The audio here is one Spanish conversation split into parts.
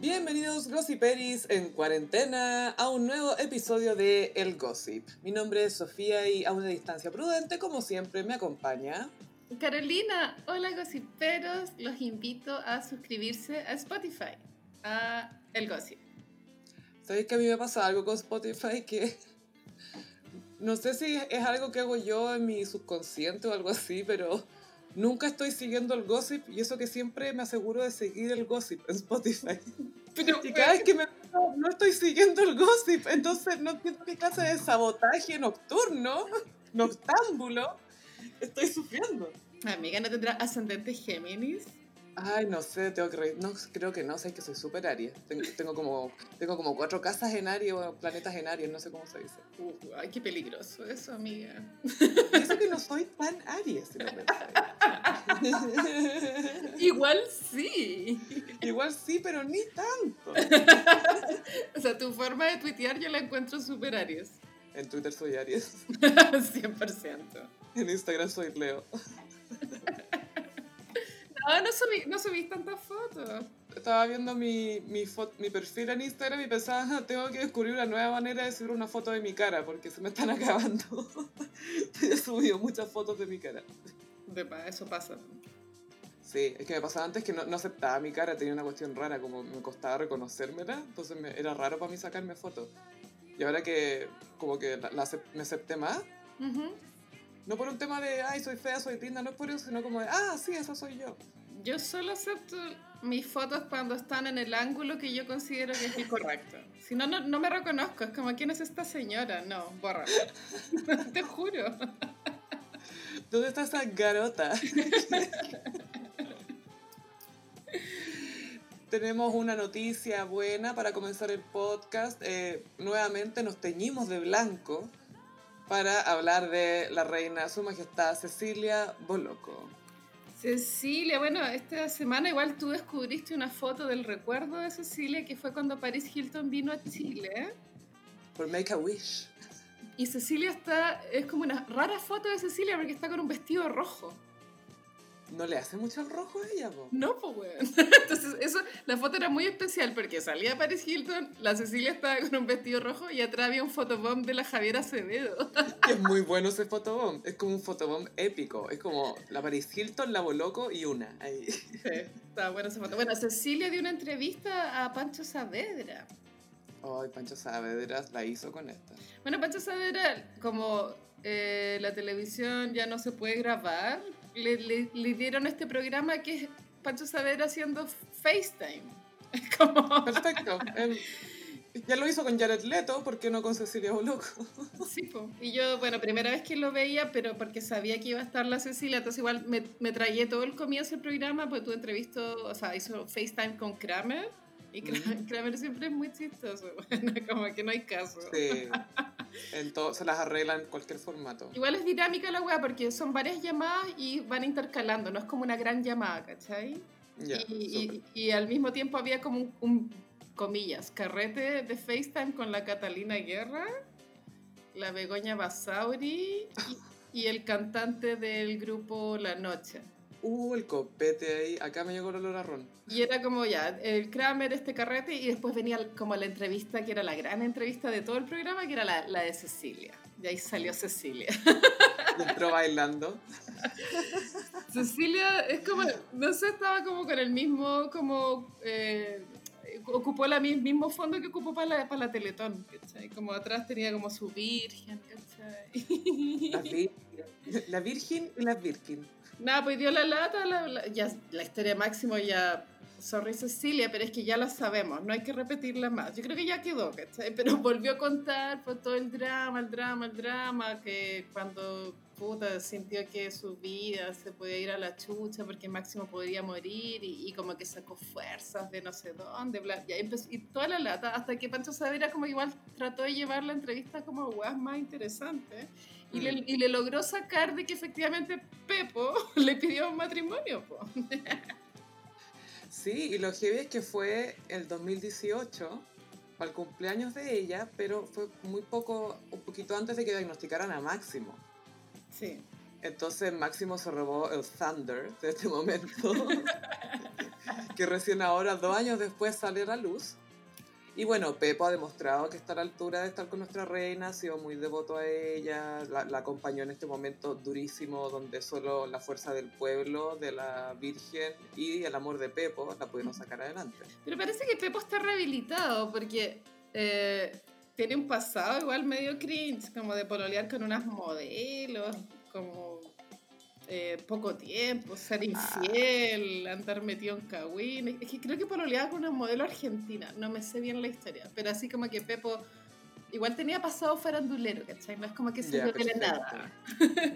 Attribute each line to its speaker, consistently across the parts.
Speaker 1: Bienvenidos Gossiperis en cuarentena a un nuevo episodio de El Gossip. Mi nombre es Sofía y a una distancia prudente, como siempre, me acompaña.
Speaker 2: Carolina, hola gossiperos, los invito a suscribirse a Spotify, a El Gossip.
Speaker 1: ¿Sabéis que a mí me pasa algo con Spotify que no sé si es algo que hago yo en mi subconsciente o algo así, pero nunca estoy siguiendo el gossip y eso que siempre me aseguro de seguir el gossip en Spotify.
Speaker 2: Pero,
Speaker 1: Y cada vez que me meto, no estoy siguiendo el gossip, entonces no entiendo qué clase de sabotaje nocturno, noctámbulo, estoy sufriendo.
Speaker 2: Amiga, ¿no tendrá ascendente Géminis?
Speaker 1: Ay, no sé, tengo que re- no, creo que no, sé que soy súper Aries. Tengo, tengo, como, tengo como cuatro casas en Aries o planetas en Aries, no sé cómo se dice.
Speaker 2: Uh, ay, qué peligroso eso, amiga.
Speaker 1: Eso que no soy tan Aries, si lo.
Speaker 2: Igual sí.
Speaker 1: Igual sí, pero ni tanto.
Speaker 2: O sea, tu forma de tuitear yo la encuentro súper Aries.
Speaker 1: En Twitter soy Aries,
Speaker 2: 100%.
Speaker 1: en Instagram soy Leo.
Speaker 2: No, no subí, no subí tantas fotos.
Speaker 1: Estaba viendo mi, mi, fo- mi perfil en Instagram y pensaba, "Ah, tengo que descubrir una nueva manera de subir una foto de mi cara porque se me están acabando. He subido muchas fotos de mi cara.
Speaker 2: De eso pasa.
Speaker 1: Sí, es que me pasaba antes que no, no aceptaba mi cara, tenía una cuestión rara, como me costaba reconocérmela, entonces me- era raro para mí sacarme fotos. Y ahora que como que la, la me acepté más,
Speaker 2: Ujú.
Speaker 1: No por un tema de, ay, soy fea, soy linda, no es por eso, sino como de, ah, sí, esa soy yo.
Speaker 2: Yo solo acepto mis fotos cuando están en el ángulo que yo considero que es el correcto. Si no, no, no me reconozco. Es como, ¿quién es esta señora? No, borra. Te juro.
Speaker 1: ¿Dónde está esa garota? Tenemos una noticia buena para comenzar el podcast. Eh, nuevamente nos teñimos de blanco para hablar de la reina, su majestad Cecilia Boloco.
Speaker 2: Cecilia, bueno, esta semana igual tú descubriste una foto del recuerdo de Cecilia que fue cuando Paris Hilton vino a Chile.
Speaker 1: Por Make a Wish.
Speaker 2: Y Cecilia está, es como una rara foto de Cecilia porque está con un vestido rojo.
Speaker 1: ¿No le hace mucho el rojo a ella, po?
Speaker 2: No, pues weón. Entonces, eso, la foto era muy especial porque salía Paris Hilton, la Cecilia estaba con un vestido rojo y atrás había un photobomb de la Javiera Acevedo.
Speaker 1: Es muy bueno ese fotobomb. Es como un fotobomb épico. Es como la Paris Hilton, la Boloco y una. Ahí.
Speaker 2: Sí, estaba buena esa foto. Bueno, Cecilia dio una entrevista a Pancho Saavedra.
Speaker 1: Ay, Pancho Saavedra la hizo con esta.
Speaker 2: Bueno, Pancho Saavedra, como eh, la televisión ya no se puede grabar, le, le- le dieron este programa que es Pancho Saavedra haciendo FaceTime. Como...
Speaker 1: Perfecto. Él ya lo hizo con Jared Leto, ¿por qué no con Cecilia Boloco?
Speaker 2: Sí, po. y yo, bueno, primera vez que lo veía, pero porque sabía que iba a estar la Cecilia, entonces igual me, me tragué todo el comienzo del programa, pues tú entrevistó, o sea, hizo FaceTime con Kramer, y Kramer, Kramer siempre es muy chistoso, bueno, como que no hay caso.
Speaker 1: Sí. En todo, se las arregla en cualquier formato.
Speaker 2: Igual es dinámica la weá, porque son varias llamadas y van intercalando, no es como una gran llamada, ¿cachai? Y,
Speaker 1: súper.
Speaker 2: y- y al mismo tiempo había como un, un, comillas, carrete de FaceTime con la Catalina Guerra, la Begoña Basauri y, y el cantante del grupo La Noche.
Speaker 1: Uh, el copete ahí. Acá me llegó el olor a ron.
Speaker 2: Y era como ya, el Kramer, este carrete, y después venía como la entrevista, que era la gran entrevista de todo el programa, que era la, la de Cecilia. Y ahí salió Cecilia.
Speaker 1: Y entró bailando.
Speaker 2: Cecilia es como, no sé, estaba como con el mismo, como, eh, ocupó el mismo fondo que ocupó para la, para la Teletón, ¿cachai? Como atrás tenía como su virgen, ¿cachai?
Speaker 1: La virgen, la virgen y la virgen.
Speaker 2: Nada, pues dio la lata, la, la- ya, la historia máximo ya, sorry Cecilia, pero es que ya la sabemos, no hay que repetirla más. Yo creo que ya quedó, ¿cachai? Pero volvió a contar pues, todo el drama, el drama, el drama, que cuando puta sintió que su vida se podía ir a la chucha porque Máximo podría morir y, y como que sacó fuerzas de no sé dónde, bla, y, empezó- y toda la lata, hasta que Pancho Saavedra como igual trató de llevar la entrevista como weas más interesante. Y, le,
Speaker 1: Mm.
Speaker 2: y le logró sacar de que efectivamente Pepo le pidió un matrimonio. po.
Speaker 1: Sí, y lo heavy es que fue el 2018, para el cumpleaños de ella, pero fue muy poco, un poquito antes de que diagnosticaran a Máximo.
Speaker 2: Sí.
Speaker 1: Entonces Máximo se robó el Thunder de este momento. que recién ahora, dos años después, sale a la luz. Y bueno, Pepo ha demostrado que está a la altura de estar con nuestra reina, ha sido muy devoto a ella, la, la, acompañó en este momento durísimo donde solo la fuerza del pueblo, de la Virgen y el amor de Pepo la pudieron sacar adelante.
Speaker 2: Pero parece que Pepo está rehabilitado porque eh, tiene un pasado igual medio cringe, como de pololear con unas modelos, como eh, poco tiempo, ser
Speaker 1: Ah.
Speaker 2: infiel, andar metido en cagüín. Es que creo que pololeaba con una modelo argentina, no me sé bien la historia, pero así como que Pepo igual tenía pasado farandulero, ¿cachai? No es como que se
Speaker 1: Ya,
Speaker 2: le nada.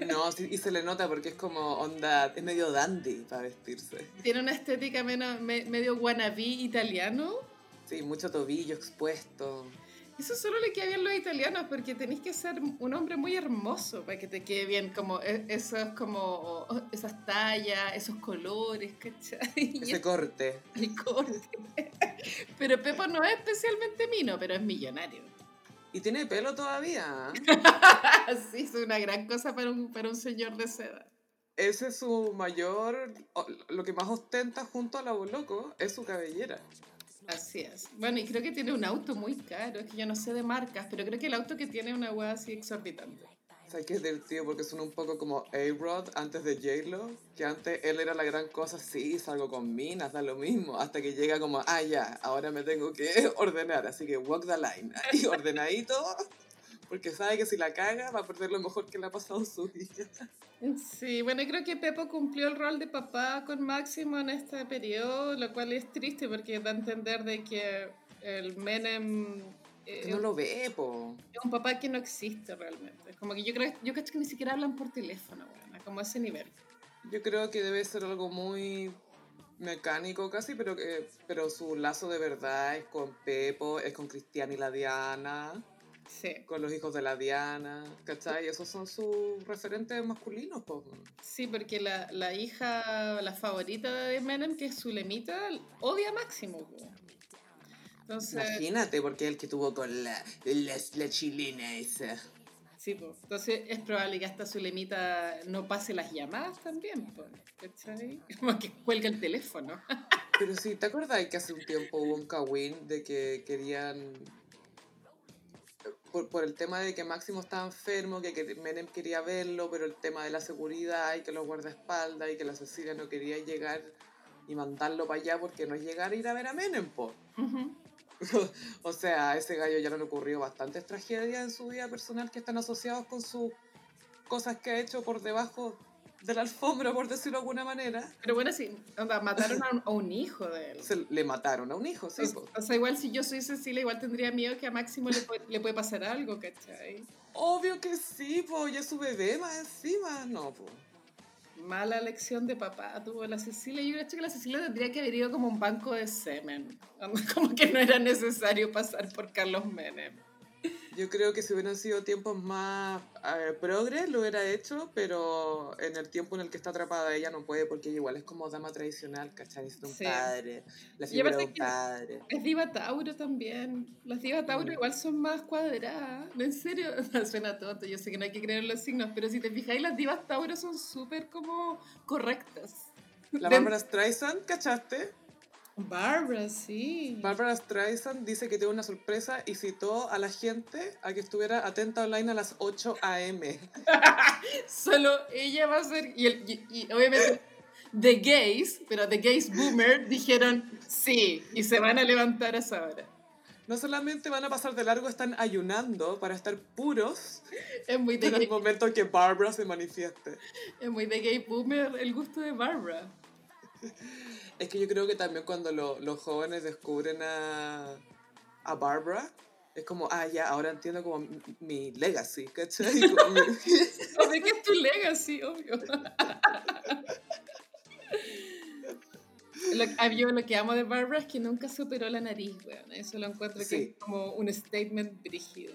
Speaker 1: No, sí, y se le nota porque es como onda, es medio dandy para vestirse.
Speaker 2: Tiene una estética menos- me- medio wannabe italiano.
Speaker 1: Sí, mucho tobillo expuesto.
Speaker 2: Eso solo le queda bien a los italianos porque tenéis que ser un hombre muy hermoso para que te quede bien como e- esos como esas tallas, esos colores, ¿cachai?
Speaker 1: Ese corte.
Speaker 2: el corte. Pero Pepo no es especialmente mino, pero es millonario.
Speaker 1: Y tiene pelo todavía.
Speaker 2: Sí, es una gran cosa para un, para un señor de seda.
Speaker 1: Ese es su mayor, lo que más ostenta junto a la loco es su cabellera.
Speaker 2: Así es. Bueno, y creo que tiene un auto muy caro, es que yo no sé de marcas, pero creo que el auto que tiene una hueá así exorbitante.
Speaker 1: Sea, que es del tío porque son un poco como A-Rod antes de J-Lo, que antes él era la gran cosa, sí, salgo con minas, da lo mismo, hasta que llega como, ah, ya, ahora me tengo que ordenar, así que walk the line, y ordenadito, porque sabe que si la caga va a perder lo mejor que le ha pasado en su vida.
Speaker 2: Sí, bueno, creo que Pepo cumplió el rol de papá con Máximo en este periodo, lo cual es triste porque da a entender de que el Menem eh,
Speaker 1: Que no lo ve, po.
Speaker 2: es un papá que no existe realmente. Como que yo creo, yo creo que ni siquiera hablan por teléfono, bueno, como a ese nivel.
Speaker 1: Yo creo que debe ser algo muy mecánico casi, pero que pero su lazo de verdad es con Pepo, es con Cristian y la Diana,
Speaker 2: Sí,
Speaker 1: con los hijos de la Diana, ¿cachai? Esos son sus referentes masculinos, po.
Speaker 2: sí porque la, la hija, la favorita de Menem, que es Zulemita, odia a Máximo. po. Entonces,
Speaker 1: Imagínate, porque es el que tuvo con la, la, la chilena esa.
Speaker 2: sí, po. Entonces es probable que hasta Zulemita no pase las llamadas también, po, ¿cachai? Como que cuelga el teléfono.
Speaker 1: Pero sí, ¿te acuerdas que hace un tiempo hubo un kawin de que querían... Por, por el tema de que Máximo estaba enfermo, que, que Menem quería verlo, pero el tema de la seguridad y que los guardaespaldas y que la Cecilia no quería llegar y mandarlo para allá porque no es llegar a ir a ver a Menem, po.
Speaker 2: Ujú.
Speaker 1: o sea, a ese gallo ya le han ocurrido bastantes tragedias en su vida personal que están asociados con sus cosas que ha hecho por debajo de la alfombra, por decirlo de alguna manera.
Speaker 2: Pero bueno, sí, onda, mataron a un, a un hijo de él.
Speaker 1: Se le mataron a un hijo, sí, po.
Speaker 2: O sea, igual si yo soy Cecilia, igual tendría miedo que a Máximo le, puede- le puede pasar algo, ¿cachai?
Speaker 1: Obvio que sí, po, ya su bebé más encima. No, po.
Speaker 2: Mala lección de papá tuvo la Cecilia. Yo creo que la Cecilia tendría que haber ido como un banco de semen. Como que no era necesario pasar por Carlos Menem.
Speaker 1: Yo creo que si hubieran sido tiempos más eh, progres, lo hubiera hecho, pero en el tiempo en el que está atrapada ella no puede, porque igual es como dama tradicional, ¿cachai? Necesita un
Speaker 2: Sí.
Speaker 1: padre, la figura de un padre.
Speaker 2: Es diva Tauro también. Las divas Tauro
Speaker 1: Mm.
Speaker 2: igual son más cuadradas. En serio, suena tonto. Yo sé que no hay que creer en los signos, pero si te fijáis, las divas Tauro son súper como correctas.
Speaker 1: La Bárbara Streisand, ¿cachaste?
Speaker 2: Barbara, sí.
Speaker 1: Bárbara Streisand dice que tiene una sorpresa y citó a la gente a que estuviera atenta online a las 8 a.m.
Speaker 2: Solo ella va a ser. Y, el- y- y obviamente, The Gays, pero The Gays Boomer dijeron sí, y se van a levantar a esa hora.
Speaker 1: No solamente van a pasar de largo, están ayunando para estar puros
Speaker 2: Es muy
Speaker 1: en el momento en que Barbara se manifieste.
Speaker 2: es muy de gay Boomer el gusto de Barbara.
Speaker 1: Es que yo creo que también cuando lo- los jóvenes descubren a, a Barbara, es como, ah, ya, ahora entiendo como mi, mi legacy, ¿cachai? Como mi-
Speaker 2: Obvio que es tu legacy, obvio. Lo, ah, yo lo que amo de Barbara es que nunca se operó la nariz, weón. Eso lo encuentro que es como un statement brígido.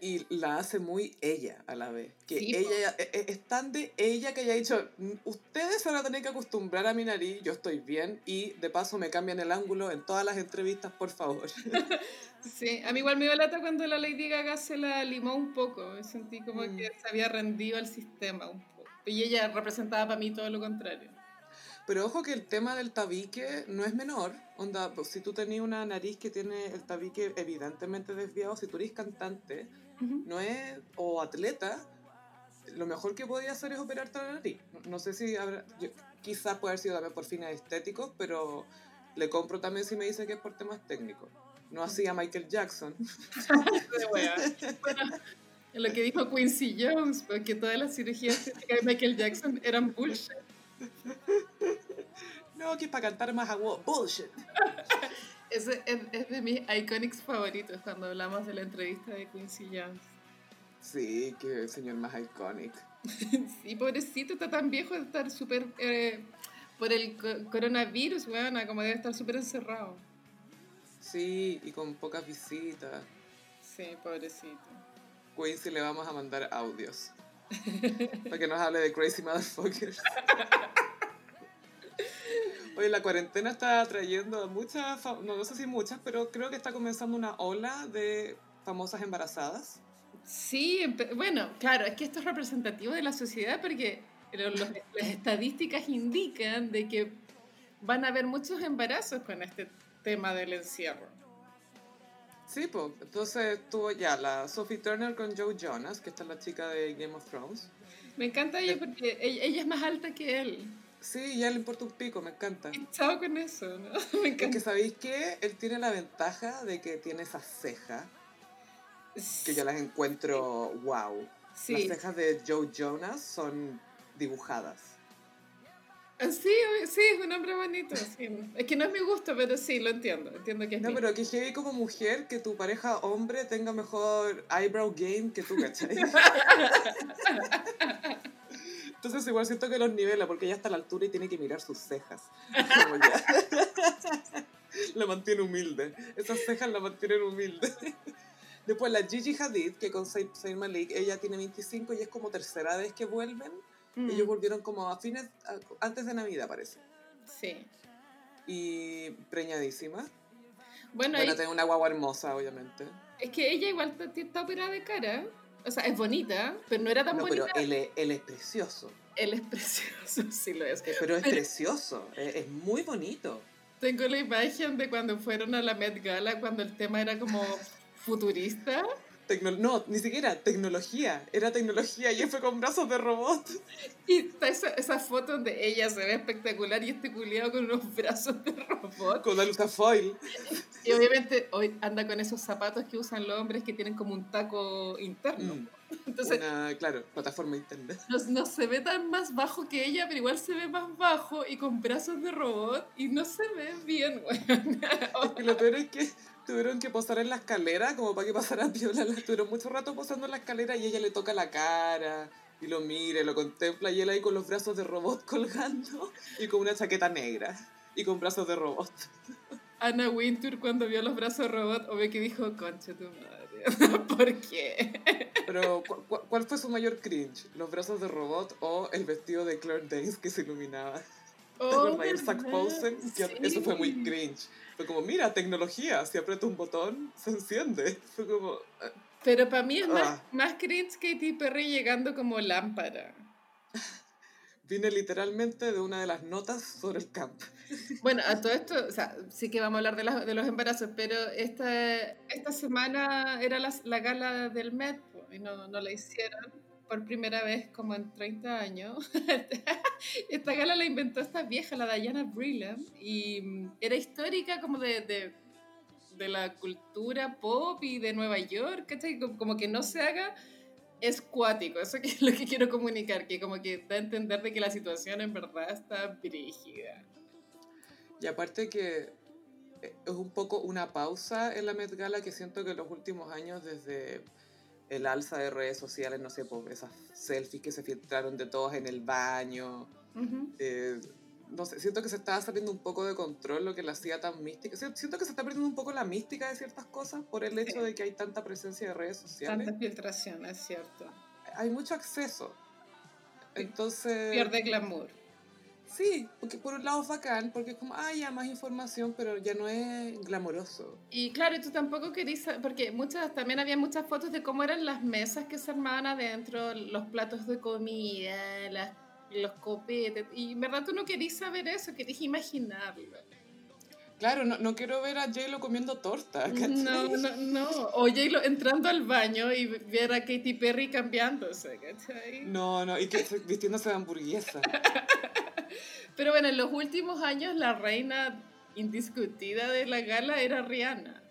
Speaker 1: Y la hace muy ella a la vez. Que
Speaker 2: Sí,
Speaker 1: ella e- e- es tan de ella que haya dicho, "Mm, ustedes se van a tener que acostumbrar a mi nariz, yo estoy bien, y de paso me cambian el ángulo en todas las entrevistas, por favor.
Speaker 2: Sí, a mí igual me dio lata cuando la Lady Gaga se la limó un poco. Me sentí como
Speaker 1: Mm.
Speaker 2: que se había rendido al sistema un poco. Y ella representaba para mí todo lo contrario.
Speaker 1: Pero ojo que el tema del tabique no es menor. Onda, pues, si tú tenías una nariz que tiene el tabique evidentemente desviado, si tú eres cantante No es, o atleta, lo mejor que podía hacer es operarte la nariz. No, no sé si habrá, yo- quizás puede haber sido también por fines estéticos, pero le compro también si me dice que es por temas técnicos. No así a Michael Jackson.
Speaker 2: Bueno, lo que dijo Quincy Jones, porque todas las cirugías estéticas de Michael Jackson eran bullshit.
Speaker 1: No, que es para cantar más agua. Bullshit.
Speaker 2: Ese es, es de mis iconics favoritos cuando hablamos de la entrevista de Quincy Jones.
Speaker 1: Sí, que el señor más iconic.
Speaker 2: Sí, pobrecito, está tan viejo de estar súper... eh, por el co- coronavirus, weón, como debe estar súper encerrado.
Speaker 1: Sí, y con pocas visitas.
Speaker 2: Sí, pobrecito.
Speaker 1: Quincy le vamos a mandar audios. para que nos hable de Crazy Motherfuckers. Oye, la cuarentena está trayendo a muchas, no, no sé si muchas, pero creo que está comenzando una ola de famosas embarazadas.
Speaker 2: Sí, bueno, claro, es que esto es representativo de la sociedad porque lo- los- las estadísticas indican de que van a haber muchos embarazos con este tema del encierro.
Speaker 1: Sí, pues, entonces tuvo ya la Sophie Turner con Joe Jonas, que esta es la chica de Game of Thrones.
Speaker 2: Me encanta ella porque ella, ella es más alta que él.
Speaker 1: Sí, ya le importa un pico, me encanta.
Speaker 2: Chao con eso, ¿no? Me
Speaker 1: Es
Speaker 2: encanta.
Speaker 1: que sabéis que él tiene la ventaja de que tiene esas cejas, que yo las encuentro wow.
Speaker 2: Sí,
Speaker 1: Las cejas de Joe Jonas son dibujadas.
Speaker 2: Ah, sí, sí, es un hombre bonito. sí. Es que no es mi gusto, pero sí, lo entiendo. Entiendo que es
Speaker 1: No, pero que heavy como mujer que tu pareja hombre tenga mejor eyebrow game que tú, ¿cachai? Entonces igual siento que los nivela porque ella está a la altura y tiene que mirar sus cejas. La mantiene humilde. Esas cejas la mantienen humilde. Después la Gigi Hadid, que con Zayn Malik, ella tiene 25 y es como tercera vez que vuelven.
Speaker 2: Mm,
Speaker 1: Ellos volvieron como a fines, a- antes de Navidad parece.
Speaker 2: Sí.
Speaker 1: Y preñadísima.
Speaker 2: Bueno,
Speaker 1: Bueno,
Speaker 2: y-
Speaker 1: tiene una guagua hermosa, obviamente.
Speaker 2: es que ella igual está, está operada de cara. O sea, es bonita, pero no era tan
Speaker 1: No,
Speaker 2: bonita.
Speaker 1: pero él es, él es precioso.
Speaker 2: Él es precioso, sí lo es.
Speaker 1: Eh, Pero es
Speaker 2: Pero-
Speaker 1: precioso, es, es muy bonito.
Speaker 2: Tengo la imagen de cuando fueron a la Met Gala, cuando el tema era como futurista.
Speaker 1: Tecno- no, ni siquiera tecnología, era tecnología y él fue con brazos de robot.
Speaker 2: Y está esa, esa foto donde ella se ve espectacular y este culiado con unos brazos de robot.
Speaker 1: Con la luz foil.
Speaker 2: Y obviamente hoy anda con esos zapatos que usan los hombres que tienen como un taco interno.
Speaker 1: Mm,
Speaker 2: Entonces
Speaker 1: una, claro, plataforma internet.
Speaker 2: no, no se ve tan más bajo que ella, pero igual se ve más bajo y con brazos de robot y no se ve bien, güey.
Speaker 1: Lo peor es que tuvieron que posar en la escalera como para que pasara piola. La- Estuvieron mucho rato posando en la escalera y ella le toca la cara y lo mira y lo contempla y él ahí con los brazos de robot colgando y con una chaqueta negra y con brazos de robot.
Speaker 2: Anna Wintour cuando vio los brazos de robot, obvio que dijo, concha tu madre. ¿Por qué?
Speaker 1: Pero, ¿cu- cu- ¿cuál fue su mayor cringe? ¿Los brazos de robot o el vestido de Claire Danes que se iluminaba? ¿Te
Speaker 2: Oh, ¿verdad?
Speaker 1: Posen, eso fue muy cringe. Fue como, mira, tecnología, si aprieto un botón, se enciende. Fue como, eh,
Speaker 2: Pero para mí es más,
Speaker 1: Ah.
Speaker 2: más cringe Katy Perry llegando como lámpara.
Speaker 1: vine literalmente de una de las notas sobre el camp.
Speaker 2: Bueno, a todo esto, o sea, sí que vamos a hablar de, las- de los embarazos, pero esta, esta semana era la, la gala del po, y no, no la hicieron por primera vez como en 30 años. esta gala la inventó esta vieja, la Diana Brillam, y mm, era histórica como de, de, de la cultura pop y de Nueva York, ¿cachai? Como, que no se haga es cuático, eso es lo que quiero comunicar, que como que da a entender de que la situación en verdad está brígida.
Speaker 1: Y aparte que eh, es un poco una pausa en la Met Gala que siento que en los últimos años desde el alza de redes sociales, no sé, por esas selfies que se filtraron de todos en el baño, eh, no sé, siento que se estaba saliendo un poco de control lo que la hacía tan mística. Si- Siento que se está perdiendo un poco la mística de ciertas cosas por el hecho de que hay tanta presencia de redes sociales.
Speaker 2: Tanta filtración, es cierto.
Speaker 1: Hay mucho acceso. Entonces...
Speaker 2: Pierde glamour.
Speaker 1: Sí, porque por un lado es bacán, porque es como, ah, ya más información, pero ya no es glamoroso.
Speaker 2: Y claro, tú tampoco querías, porque muchas, también había muchas fotos de cómo eran las mesas que se armaban adentro, los platos de comida, las los copetes. Y en verdad tú no querías saber eso, querías imaginarlo.
Speaker 1: Claro, no, no quiero ver a J-Lo comiendo torta. ¿cachai?
Speaker 2: No, no, no. O J-Lo entrando al baño y ver a Katy Perry cambiándose, ¿cachai?
Speaker 1: No, no, y que vistiéndose de hamburguesa.
Speaker 2: Pero bueno, en los últimos años la reina indiscutida de la gala era Rihanna.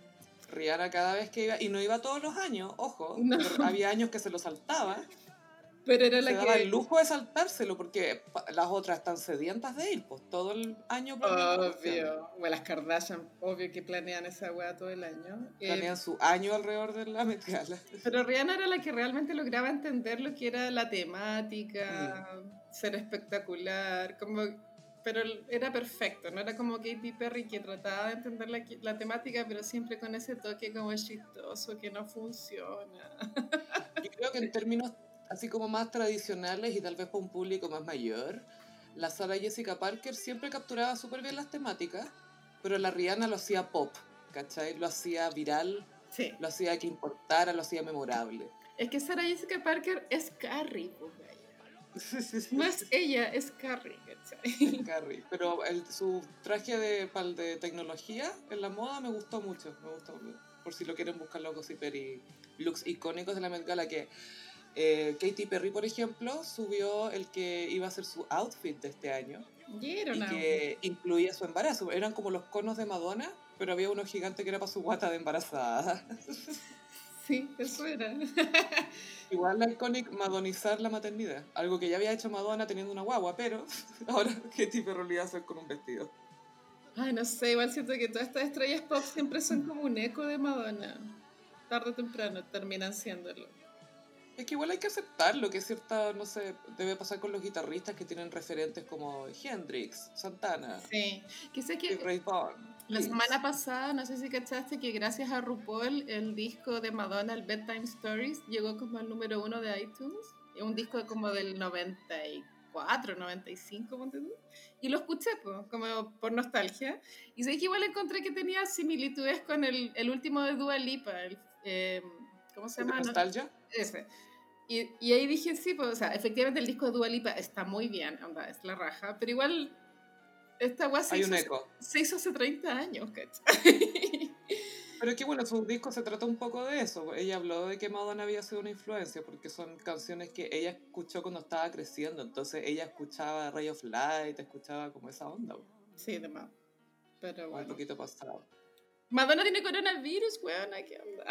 Speaker 1: Rihanna cada vez que iba, y no iba todos los años, ojo,
Speaker 2: No.
Speaker 1: había años que se lo saltaba.
Speaker 2: Pero era
Speaker 1: Se
Speaker 2: la
Speaker 1: daba
Speaker 2: que...
Speaker 1: el lujo de saltárselo porque las otras están sedientas de ir, pues todo el año.
Speaker 2: Obvio. Bueno, las Kardashian, obvio que planean esa weá todo el año. Eh,
Speaker 1: Planean su año alrededor de la Met Gala.
Speaker 2: pero Rihanna era la que realmente lograba entender lo que era la temática, ser espectacular, como... Pero era perfecto, no era como Katy Perry que trataba de entender la, la temática, pero siempre con ese toque como chistoso que no funciona.
Speaker 1: Yo creo que en términos así como más tradicionales y tal vez para un público más mayor, la Sarah Jessica Parker siempre capturaba súper bien las temáticas, pero la Rihanna lo hacía pop, ¿cachai? Lo hacía viral,
Speaker 2: Sí.
Speaker 1: lo hacía que importara, lo hacía memorable.
Speaker 2: Es que Sarah Jessica Parker es Carrie. No es ella, es Carrie, ¿cachai?
Speaker 1: Carrie. Pero el- su traje de, pal de tecnología en la moda me gustó mucho. Me gustó, por si lo quieren buscar los gossiper y looks icónicos de la Met Gala que eh, Katy Perry, por ejemplo, subió el que iba a ser su outfit de este año
Speaker 2: Y
Speaker 1: que incluía su embarazo. Eran como los conos de Madonna, pero había uno gigante que era para su guata de embarazada.
Speaker 2: Sí, eso era.
Speaker 1: Igual la iconic madonizar la maternidad. Algo que ya había hecho Madonna teniendo una guagua, pero ahora Perry lo iba a hacer con un vestido.
Speaker 2: Ay, no sé, igual siento que todas estas estrellas pop siempre son como un eco de Madonna. Tarde o temprano terminan siéndolo.
Speaker 1: Es que igual hay que aceptarlo, que es cierta, no sé, debe pasar con los guitarristas que tienen referentes como Hendrix, Santana,
Speaker 2: Sí. Que sé
Speaker 1: y
Speaker 2: que
Speaker 1: Ray Vaughan.
Speaker 2: La semana pasada, no sé si cachaste, que gracias a RuPaul, el disco de Madonna, el Bedtime Stories, llegó como al número uno de iTunes. Es un disco como del 94, 95, ponte tú. Y lo escuché, pues, como por nostalgia. Y sé que igual encontré que tenía similitudes con el, el último de Dua Lipa, el, eh, ¿cómo se
Speaker 1: ¿De
Speaker 2: llama? No-
Speaker 1: nostalgia?
Speaker 2: Ese. Y, y ahí dije, sí, pues, o sea, efectivamente el disco de Dua Lipa está muy bien, onda, es la raja, pero igual esta guay se,
Speaker 1: Hay
Speaker 2: hizo,
Speaker 1: un eco.
Speaker 2: se hizo hace 30 años, ¿cachai?
Speaker 1: Pero es que bueno, su disco se trata un poco de eso. Ella habló de que Madonna había sido una influencia, porque son canciones que ella escuchó cuando estaba creciendo. Entonces ella escuchaba Ray of Light, escuchaba como esa onda,
Speaker 2: Sí, de más. Pero
Speaker 1: un
Speaker 2: bueno.
Speaker 1: poquito pasado.
Speaker 2: Madonna tiene coronavirus, weón, ¿qué onda?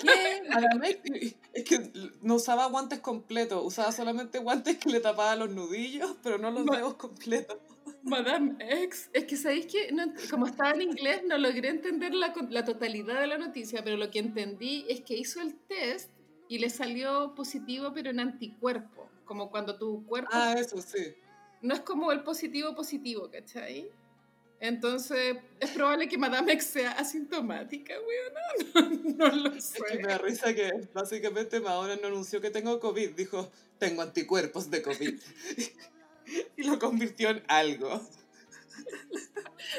Speaker 1: ¿Qué? Es que no usaba guantes completos, usaba solamente guantes que le tapaban los nudillos, pero no los dedos completos.
Speaker 2: Madame X. Es que sabéis que, no como estaba en inglés, no logré entender la, la totalidad de la noticia, pero lo que entendí es que hizo el test y le salió positivo, pero en anticuerpo. Como cuando tu cuerpo
Speaker 1: Ah, eso sí.
Speaker 2: no es como el positivo positivo, ¿cachai? Entonces, es probable que Madame X sea asintomática, weona. No, no lo
Speaker 1: Es que me
Speaker 2: sé.
Speaker 1: da risa que básicamente Madonna no anunció que tengo COVID, dijo, tengo anticuerpos de COVID. y lo convirtió en algo.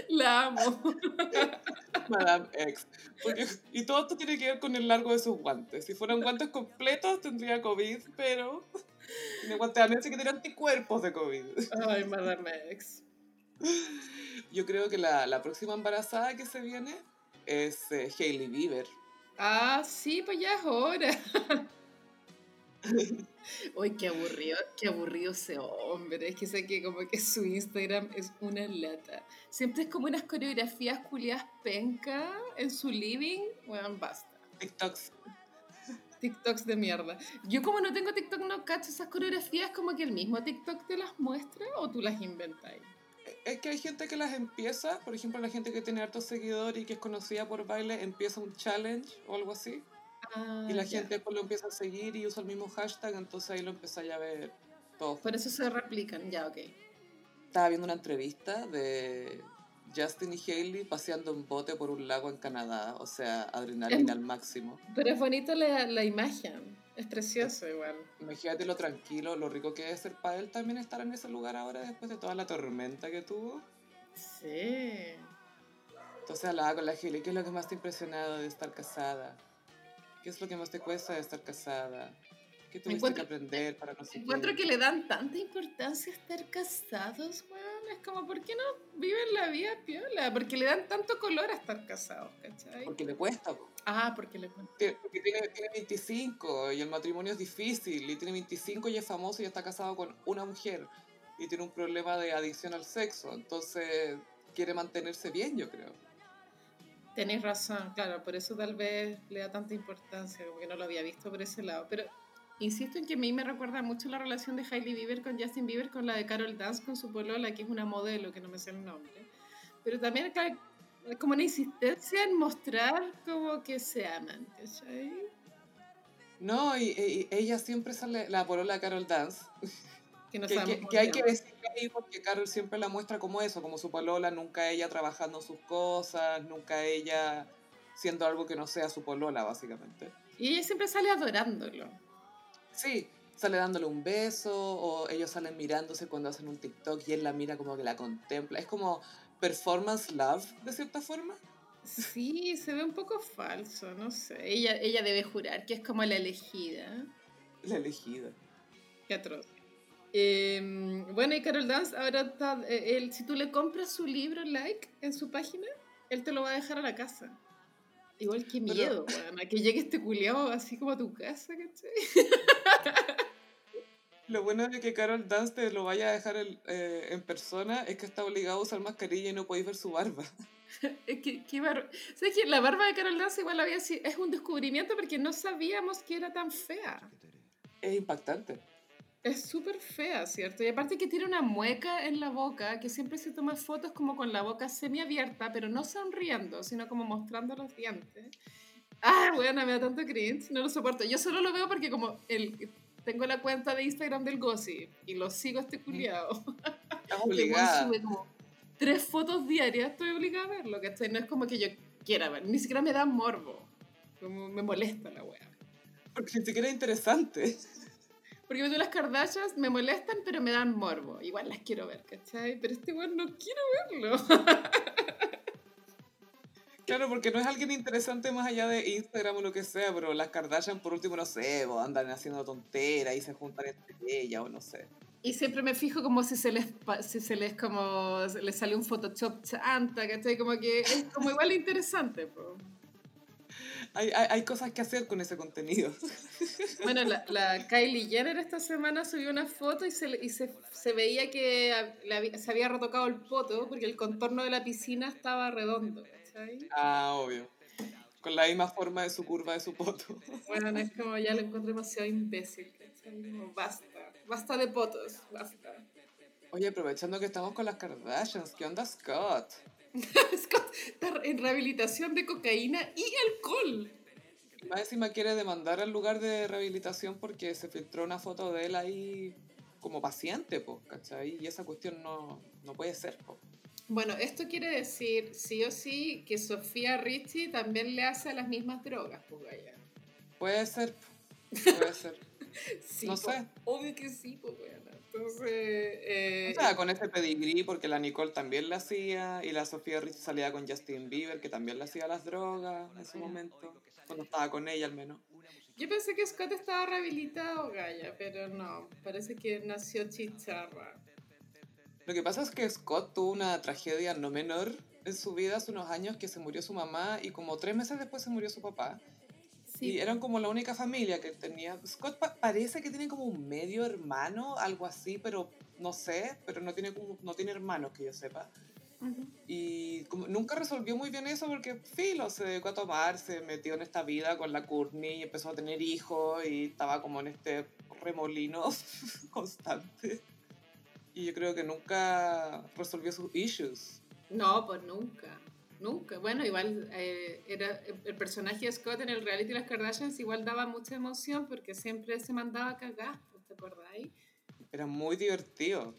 Speaker 2: La amo.
Speaker 1: Madame X. Porque- y todo esto tiene que ver con el largo de sus guantes. Si fueran guantes completos tendría COVID, pero tiene guantes a que tiene anticuerpos de COVID.
Speaker 2: Ay, Madame X.
Speaker 1: Yo creo que la, la próxima embarazada que se viene es eh, Hailey Bieber.
Speaker 2: Ah, sí, pues ya es hora. Uy, qué aburrido, qué aburrido ese hombre. Es que sé que como que su Instagram es una lata. Siempre es como unas coreografías culiadas penca en su living. Bueno, basta.
Speaker 1: TikToks.
Speaker 2: TikToks de mierda. Yo como no tengo TikTok no cacho esas coreografías como que el mismo TikTok te las muestra o tú las inventáis.
Speaker 1: Es que hay gente que las empieza, por ejemplo, la gente que tiene hartos seguidores y que es conocida por baile, empieza un challenge o algo así.
Speaker 2: Ah,
Speaker 1: Y la
Speaker 2: ya.
Speaker 1: gente después lo empieza a seguir y usa el mismo hashtag, entonces ahí lo empezáis a ver todo.
Speaker 2: Por eso se replican, ya, ok.
Speaker 1: Estaba viendo una entrevista de Justin y Hailey paseando en bote por un lago en Canadá, o sea, adrenalina al máximo.
Speaker 2: Pero es bonita la, la imagen, es precioso igual.
Speaker 1: Imagínate lo tranquilo, lo rico que debe ser para él también estar en ese lugar ahora después de toda la tormenta que tuvo.
Speaker 2: Sí.
Speaker 1: Entonces hablaba con la Hailey, ¿qué es lo que más te ha impresionado de estar casada? ¿Qué es lo que más te cuesta de estar casada? ¿Qué ¿Qué tuviste
Speaker 2: Encuentro-
Speaker 1: que aprender para no sé
Speaker 2: Encuentro
Speaker 1: qué?
Speaker 2: que le dan tanta importancia a estar casados, weón. Es como, ¿por qué no viven la vida piola? Porque le dan tanto color a estar casados, ¿cachai?
Speaker 1: Porque le cuesta, po.
Speaker 2: Ah, porque le.
Speaker 1: Tie- Porque tiene, tiene 25 y el matrimonio es difícil. Y tiene 25 y es famoso y está casado con una mujer. Y tiene un problema de adicción al sexo. Entonces quiere mantenerse bien, yo creo.
Speaker 2: Tenéis razón, claro, por eso tal vez le da tanta importancia, como que no lo había visto por ese lado. Pero insisto en que a mí me recuerda mucho la relación de Hailey Bieber con Justin Bieber, con la de Carol Dance con su polola, que es una modelo, que no me sé el nombre. Pero también, claro, como una insistencia en mostrar como que se aman, ¿cachai?
Speaker 1: No, y, y- ella siempre sale, la polola de Carol Dance,
Speaker 2: Que no
Speaker 1: que,
Speaker 2: sabemos
Speaker 1: que- que hay que
Speaker 2: llama.
Speaker 1: Ahí porque Carol siempre la muestra como eso, como su polola, nunca ella trabajando sus cosas, nunca ella siendo algo que no sea su polola, básicamente.
Speaker 2: Y ella siempre sale adorándolo.
Speaker 1: Sí, sale dándole un beso o ellos salen mirándose cuando hacen un TikTok y él la mira como que la contempla. Es como performance love, de cierta forma.
Speaker 2: Sí, se ve un poco falso, no sé. Ella, ella debe jurar que es como la elegida.
Speaker 1: La elegida.
Speaker 2: Qué atroz. Eh, bueno, y Carol Dance, ahora está, eh, él, si tú le compras su libro like en su página, él te lo va a dejar a la casa. Igual que
Speaker 1: Pero-
Speaker 2: miedo, a que llegue este culiao así como a tu casa, ¿cachai?
Speaker 1: Lo bueno de que Carol Dance te lo vaya a dejar el- eh, en persona es que está obligado a usar mascarilla y no podéis ver su barba.
Speaker 2: Es que, qué bar- ¿Sabes que La barba de Carol Dance igual había sido, es un descubrimiento porque no sabíamos que era tan fea.
Speaker 1: Es impactante.
Speaker 2: Es súper fea, ¿cierto? Y aparte que tiene una mueca en la boca, que siempre se toma fotos como con la boca semiabierta, pero no sonriendo, sino como mostrando los dientes. Ah, bueno, me da tanto cringe, no lo soporto. Yo solo lo veo porque como el, tengo la cuenta de Instagram del Gossip y lo sigo a este culiao.
Speaker 1: Estás obligada.
Speaker 2: sube como tres fotos diarias, estoy obligada a verlo, ¿cachai? No es como que yo quiera ver, ni siquiera me da morbo. Como me molesta la wea.
Speaker 1: Porque ni siquiera es interesante.
Speaker 2: Porque yo las Kardashians me molestan, pero me dan morbo. Igual las quiero ver, ¿cachai? Pero este weón no quiero verlo.
Speaker 1: Claro, porque no es alguien interesante más allá de Instagram o lo que sea, pero las Kardashian por último, no sé, andan haciendo tonteras y se juntan entre ellas o no sé.
Speaker 2: Y siempre me fijo como si se les, si se les como, les sale un Photoshop chanta, ¿cachai? Como que es como igual interesante, po.
Speaker 1: Hay, hay, hay cosas que hacer con ese contenido.
Speaker 2: Bueno, la, la Kylie Jenner esta semana subió una foto y se, y se, se veía que se había retocado el poto porque el contorno de la piscina estaba redondo, ¿cachai?
Speaker 1: Ah, obvio. Con la misma forma de su curva de su poto.
Speaker 2: Bueno, es como ya lo encuentro demasiado imbécil, basta, basta de potos, basta.
Speaker 1: Oye, aprovechando que estamos con las Kardashians, ¿qué onda Scott?
Speaker 2: Está en rehabilitación de cocaína y alcohol.
Speaker 1: Más encima quiere demandar al lugar de rehabilitación porque se filtró una foto de él ahí como paciente, po, ¿cachai? Y esa cuestión no, no puede ser, po.
Speaker 2: Bueno, esto quiere decir, sí o sí, que Sofía Richie también le hace a las mismas drogas, pues vaya.
Speaker 1: Puede ser, puede ser.
Speaker 2: Sí,
Speaker 1: No
Speaker 2: po,
Speaker 1: sé.
Speaker 2: Obvio que sí, pues. Entonces, eh,
Speaker 1: O sea, con ese pedigrí, porque la Nicole también la hacía, y la Sofía Rich salía con Justin Bieber, que también le hacía las drogas en su momento, cuando estaba con ella al menos.
Speaker 2: yo pensé que Scott estaba rehabilitado, Gaya, pero no, parece que nació chicharra.
Speaker 1: Lo que pasa es que Scott tuvo una tragedia no menor en su vida hace unos años que se murió su mamá y como tres meses después se murió su papá. Y eran como la única familia que tenía. Scott pa- parece que tiene como un medio hermano, algo así, pero no sé, pero no tiene, como- no tiene hermanos que yo sepa. Y como nunca resolvió muy bien eso porque Filo se dedicó a tomar, se metió en esta vida con la Courtney y empezó a tener hijos y estaba como en este remolino constante. Y yo creo que nunca resolvió sus issues.
Speaker 2: No, pues nunca. Nunca. Bueno, igual eh, era el personaje de Scott en el reality de las Kardashians igual daba mucha emoción porque siempre se mandaba a cagar, pues, ¿te acordáis?
Speaker 1: Era muy divertido.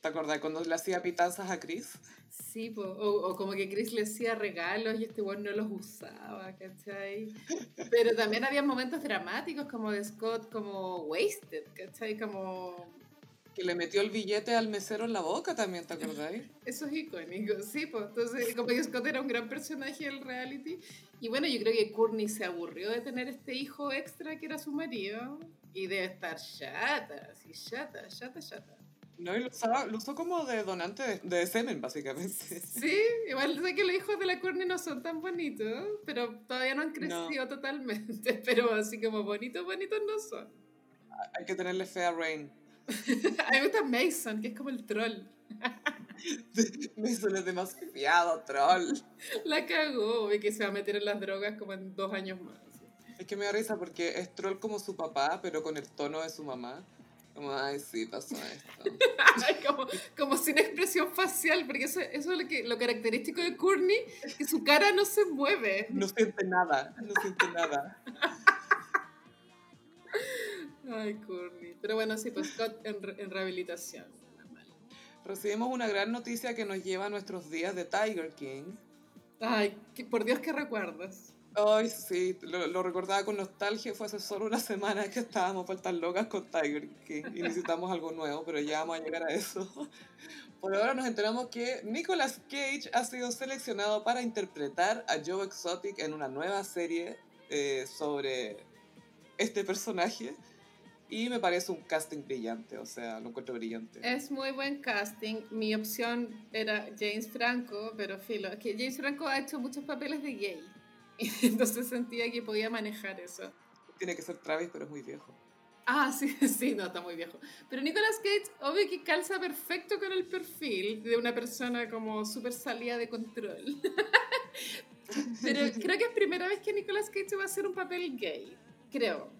Speaker 1: ¿Te acordás cuando le hacía pitanzas a Chris?
Speaker 2: Sí, po, o, o como que Chris le hacía regalos y este weón no los usaba, ¿cachai? Pero también había momentos dramáticos como de Scott como wasted, ¿cachai? Como...
Speaker 1: Que le metió el billete al mesero en la boca también, ¿te acordáis?
Speaker 2: Eso es icónico, sí, pues entonces como que Scott era un gran personaje del reality y bueno, yo creo que Courtney se aburrió de tener este hijo extra que era su marido Y debe estar chata, así, chata, chata, chata.
Speaker 1: No, y lo, usaba- lo usó como de donante de, de semen, básicamente.
Speaker 2: Sí, igual sé que los hijos de la Courtney no son tan bonitos, pero todavía no han crecido totalmente. Pero así como bonitos, bonitos no son.
Speaker 1: Hay que tenerle fe a Rain.
Speaker 2: A mí me gusta Mason, que es como el troll.
Speaker 1: Me suena demasiado troll.
Speaker 2: La cagó, y que se va a meter en las drogas como en dos años más.
Speaker 1: Es que me da risa porque es troll como su papá, pero con el tono de su mamá. Como, ay, sí, pasó esto.
Speaker 2: como, como sin expresión facial, porque eso, eso es lo, que, lo característico de Courtney, que su cara no se mueve.
Speaker 1: No siente nada, no siente nada.
Speaker 2: Ay, Courtney. Pero bueno, sí, pues Scott en, en rehabilitación.
Speaker 1: Recibimos una gran noticia que nos lleva a nuestros días de Tiger King.
Speaker 2: Ay, que- por Dios que recuerdas.
Speaker 1: Ay, sí, lo, lo recordaba con nostalgia. Fue hace solo una semana que estábamos por tan locas con Tiger King y necesitamos algo nuevo, pero ya vamos a llegar a eso. Por ahora nos enteramos que Nicolas Cage ha sido seleccionado para interpretar a Joe Exotic en una nueva serie eh, sobre este personaje. Y me parece un casting brillante, o sea, lo encuentro brillante.
Speaker 2: Es muy buen casting. Mi opción era James Franco, pero filo, es que James Franco ha hecho muchos papeles de gay. Entonces sentía que podía manejar eso.
Speaker 1: Tiene que ser Travis, pero es muy viejo.
Speaker 2: Ah, sí, sí, no, está muy viejo. Pero Nicolas Cage, obvio que calza perfecto con el perfil de una persona como súper salida de control. Pero creo que es primera vez que Nicolas Cage va a hacer un papel gay. Creo.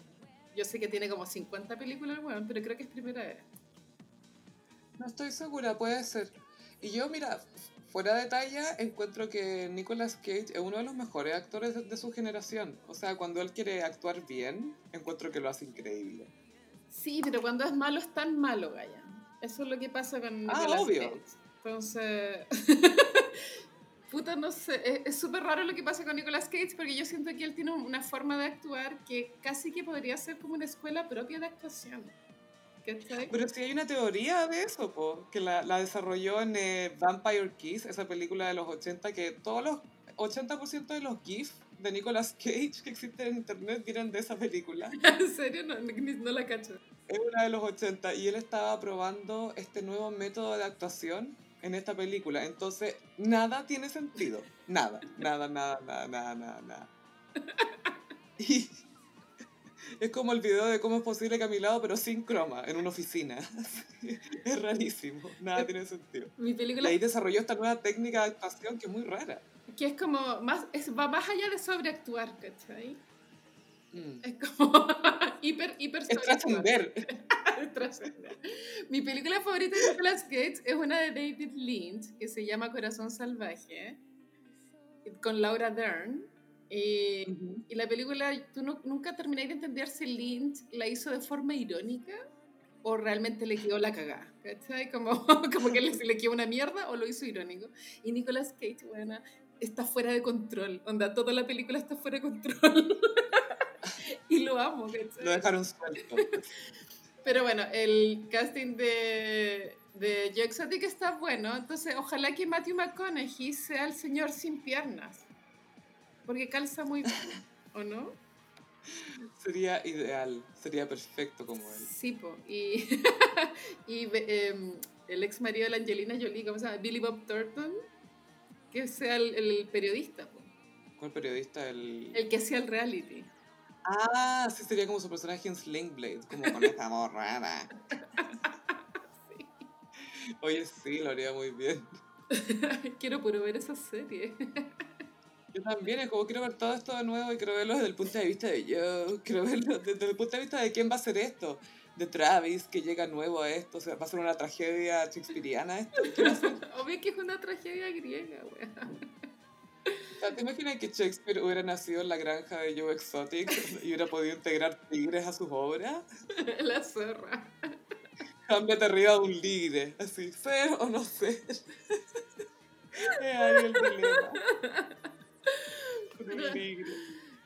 Speaker 2: Yo sé que tiene como 50 películas, bueno, pero creo que es primera vez.
Speaker 1: No estoy segura, puede ser. Y yo, mira, fuera de talla, encuentro que Nicolas Cage es uno de los mejores actores de, de su generación. O sea, cuando él quiere actuar bien, encuentro que lo hace increíble.
Speaker 2: Sí, pero cuando es malo es tan malo, Gaya. Eso es lo que pasa con
Speaker 1: Ah,
Speaker 2: Nicolas
Speaker 1: obvio.
Speaker 2: Cage. Entonces... Puta, no sé, es- súper raro lo que pasa con Nicolas Cage porque yo siento que él tiene una forma de actuar que casi que podría ser como una escuela propia de actuación. ¿Cachai?
Speaker 1: Pero sí hay una teoría de eso, po, que la, la desarrolló en eh, Vampire Kiss, esa película de los 80, que todos los 80% de los GIFs de Nicolas Cage que existen en internet vienen de esa película.
Speaker 2: ¿En serio? No, no, no la cacho.
Speaker 1: Es una de los 80 y él estaba probando este nuevo método de actuación en esta película. Entonces, nada tiene sentido. Nada, nada, nada, nada, nada, nada, nada. Y es como el video de cómo es posible que a mi lado, pero sin croma, en una oficina. Es rarísimo, nada tiene sentido.
Speaker 2: Mi
Speaker 1: Y
Speaker 2: película
Speaker 1: ahí desarrolló esta nueva técnica de actuación que es muy rara.
Speaker 2: que es como más, es, va más allá de sobreactuar, ¿cachai?
Speaker 1: Mm.
Speaker 2: Es como hiper, hiper
Speaker 1: Es trascender.
Speaker 2: Mi película favorita de Nicolas Cage es una de David Lynch que se llama Corazón Salvaje con Laura Dern. Y,
Speaker 1: Ujú.
Speaker 2: y la película, tú no- nunca termináis de entender si Lynch la hizo de forma irónica o realmente le quedó la cagada. ¿Cachai? Como, como que le, le quedó una mierda o lo hizo irónico. Y Nicolas Cage, bueno, está fuera de control. Onda, toda la película está fuera de control. Y lo amo, ¿cachai?
Speaker 1: Lo dejaron suelto.
Speaker 2: Pero bueno, el casting de, de Joe Exotic está bueno, entonces ojalá que Matthew McConaughey sea el señor sin piernas, porque calza muy bien, ¿o no?
Speaker 1: Sería ideal, sería perfecto como él.
Speaker 2: Sí, po. Y, y em, el ex marido de la Angelina Jolie, ¿cómo se llama? Billy Bob Thornton, que sea el, el periodista, po.
Speaker 1: ¿Cuál periodista? El...
Speaker 2: el que hacía el reality.
Speaker 1: Ah, sí, sería como su personaje en Sling Blade, como con esta voz rara. Oye, sí, lo haría muy bien.
Speaker 2: Quiero puro ver esa serie.
Speaker 1: Yo también, es como quiero ver todo esto de nuevo y quiero verlo desde el punto de vista de yo, quiero verlo desde el punto de vista de quién va a hacer esto. De Travis, que llega nuevo a esto, o sea, va a ser una tragedia shakespeariana esto.
Speaker 2: Obvio que es una tragedia griega, wea.
Speaker 1: ¿Te imaginas que Shakespeare hubiera nacido en la granja de Joe Exotic y hubiera podido integrar tigres a sus obras?
Speaker 2: La zorra.
Speaker 1: Cámbiate arriba de un ligre, así, ser o no ser. Es ahí el un ligre.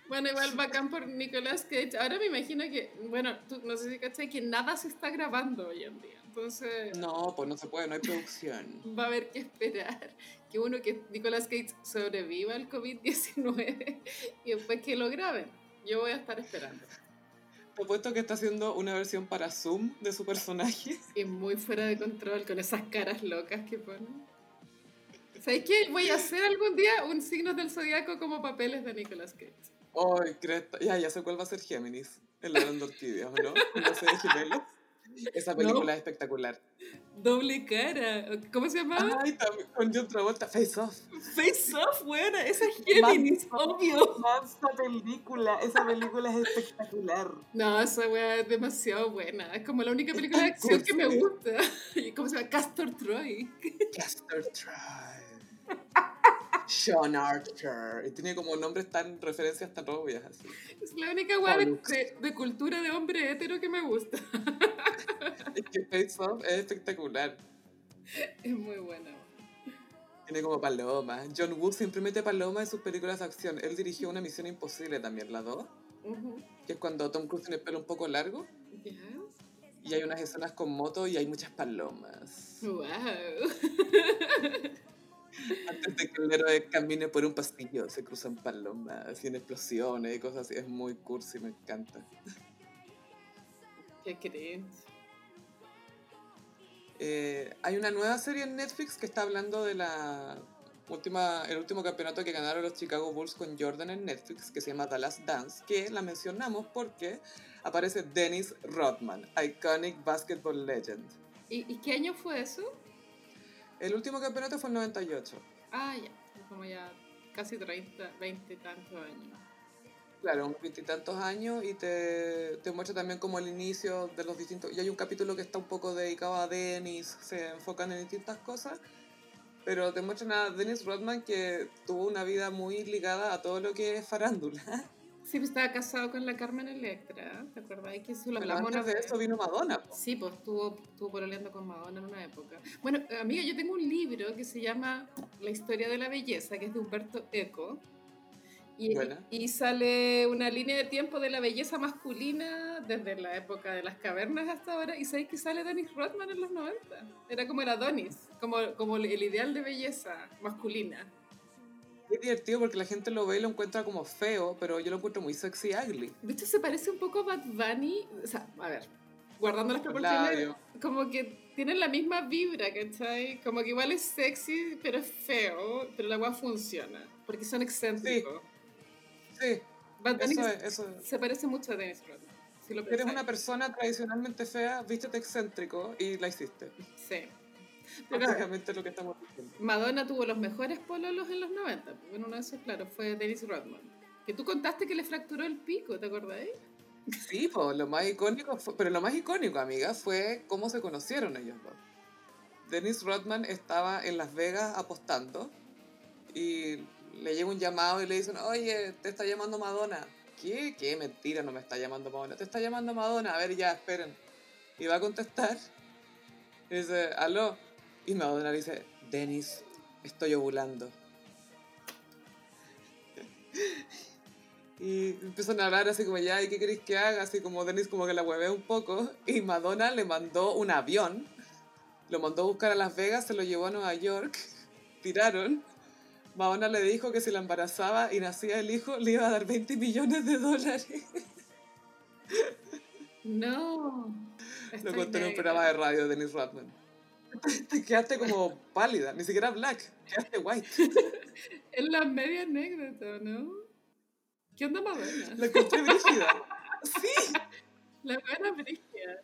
Speaker 2: Bueno, igual bacán por Nicolas Cage. Ahora me imagino que, bueno, tú, no sé si cachai, que nada se está grabando hoy en día. Entonces
Speaker 1: No, pues no se puede, no hay producción.
Speaker 2: va a haber que esperar que uno, que Nicolas Cage sobreviva al COVID-19 y después que lo graben. Yo voy a estar esperando.
Speaker 1: te apuesto que está haciendo una versión para Zoom de su personaje.
Speaker 2: Y muy fuera de control, con esas caras locas que pone. ¿Sabes qué? Voy a hacer algún día un signo del zodiaco como papeles de Nicolas Cage.
Speaker 1: Ay, cresta. Ya, ya sé cuál va a ser Géminis. El de orquídeas, ¿no? No sé de gemelos. Esa película es espectacular.
Speaker 2: Doble cara. ¿Cómo se llamaba?
Speaker 1: Ay, también con John Travolta. Face Off.
Speaker 2: Face Off, buena. Esa es Géminis, obvio.
Speaker 1: Esa película, esa película es espectacular.
Speaker 2: No, esa weá es demasiado buena. Es como la única película de acción que me gusta. ¿Cómo se llama? Castor Troy.
Speaker 1: Castor Troy. Sean Archer. Y tiene como nombres tan, referencias tan obvias así.
Speaker 2: Es la única weá de, de, de cultura de hombre hetero que me gusta.
Speaker 1: Es que Face Off es espectacular.
Speaker 2: Es muy buena.
Speaker 1: Tiene como paloma. John Woo siempre mete paloma en sus películas de acción. Él dirigió una misión imposible también, la 2.
Speaker 2: Ujú.
Speaker 1: Que es cuando Tom Cruise tiene el pelo un poco largo. Y hay unas escenas con moto y hay muchas palomas.
Speaker 2: Wow.
Speaker 1: Antes de que el héroe camine por un pasillo, se cruzan palomas en explosiones y cosas así. Es muy cursi, me encanta.
Speaker 2: ¿Qué crees?
Speaker 1: Eh, hay una nueva serie en Netflix que está hablando de la última, el último campeonato que ganaron los Chicago Bulls con Jordan en Netflix, que se llama Last Dance, que la mencionamos porque aparece Dennis Rodman, iconic basketball legend.
Speaker 2: ¿Y, y qué año fue eso?
Speaker 1: El último campeonato fue en 98.
Speaker 2: Ah, ya. Como ya casi 30, 20 y tantos años.
Speaker 1: Claro, unos veintitantos años y te, te muestra también como el inicio de los distintos... Y hay un capítulo que está un poco dedicado a Dennis, se enfocan en distintas cosas, pero te muestran a Dennis Rodman que tuvo una vida muy ligada a todo lo que es farándula.
Speaker 2: Sí, pues estaba casado con la Carmen Electra, ¿te acuerdas? Que lo
Speaker 1: Pero antes
Speaker 2: una
Speaker 1: de eso vino Madonna. po.
Speaker 2: Sí, pues estuvo, estuvo pololeando con Madonna en una época. Bueno, amiga, yo tengo un libro que se llama La historia de la belleza, que es de Humberto Eco. Y, y sale una línea de tiempo de la belleza masculina desde la época de las cavernas hasta ahora. Y sabéis que sale Dennis Rodman en los 90. Era como el Adonis, como, como el ideal de belleza masculina.
Speaker 1: Es divertido porque la gente lo ve y lo encuentra como feo, pero yo lo encuentro muy sexy y ugly.
Speaker 2: De hecho, se parece un poco a Bad Bunny. O sea, a ver, guardando las proporciones, como que tienen la misma vibra, ¿cachai? Como que igual es sexy, pero es feo, pero la agua funciona, porque son excéntricos.
Speaker 1: Sí,
Speaker 2: Bad Bunny
Speaker 1: eso es. Eso es.
Speaker 2: se parece mucho a Dennis Rodman. Si lo
Speaker 1: Eres una persona tradicionalmente fea, vístete excéntrico y la hiciste.
Speaker 2: Sí.
Speaker 1: Es lo que estamos diciendo.
Speaker 2: Madonna tuvo los mejores pololos en los 90. Bueno, uno de esos, claro, fue Dennis Rodman. Que tú contaste que le fracturó el pico, ¿te acordáis?
Speaker 1: Sí, pues lo más icónico, fue- pero lo más icónico, amiga, fue cómo se conocieron ellos dos. Dennis Rodman estaba en Las Vegas apostando y le llega un llamado y le dicen, oye, te está llamando Madonna. ¿Qué? ¿Qué? Mentira, no me está llamando Madonna. Te está llamando Madonna. A ver, ya, esperen. Y va a contestar. Y dice, aló. Y Madonna le dice, Dennis, estoy ovulando. Y empiezan a hablar así como, ya, ¿y qué queréis que haga? Así como Dennis como que la huevea un poco. Y Madonna le mandó un avión. Lo mandó a buscar a Las Vegas, se lo llevó a Nueva York. Tiraron. Madonna le dijo que si la embarazaba y nacía el hijo, le iba a dar 20 millones de dólares.
Speaker 2: No.
Speaker 1: Lo contó en un programa de radio de Dennis Rodman. Te quedaste como pálida, ni siquiera black, quedaste white.
Speaker 2: En la media anécdota, ¿no? ¿Qué onda Madonna?
Speaker 1: La encontré brígida. Sí.
Speaker 2: La buena brígida.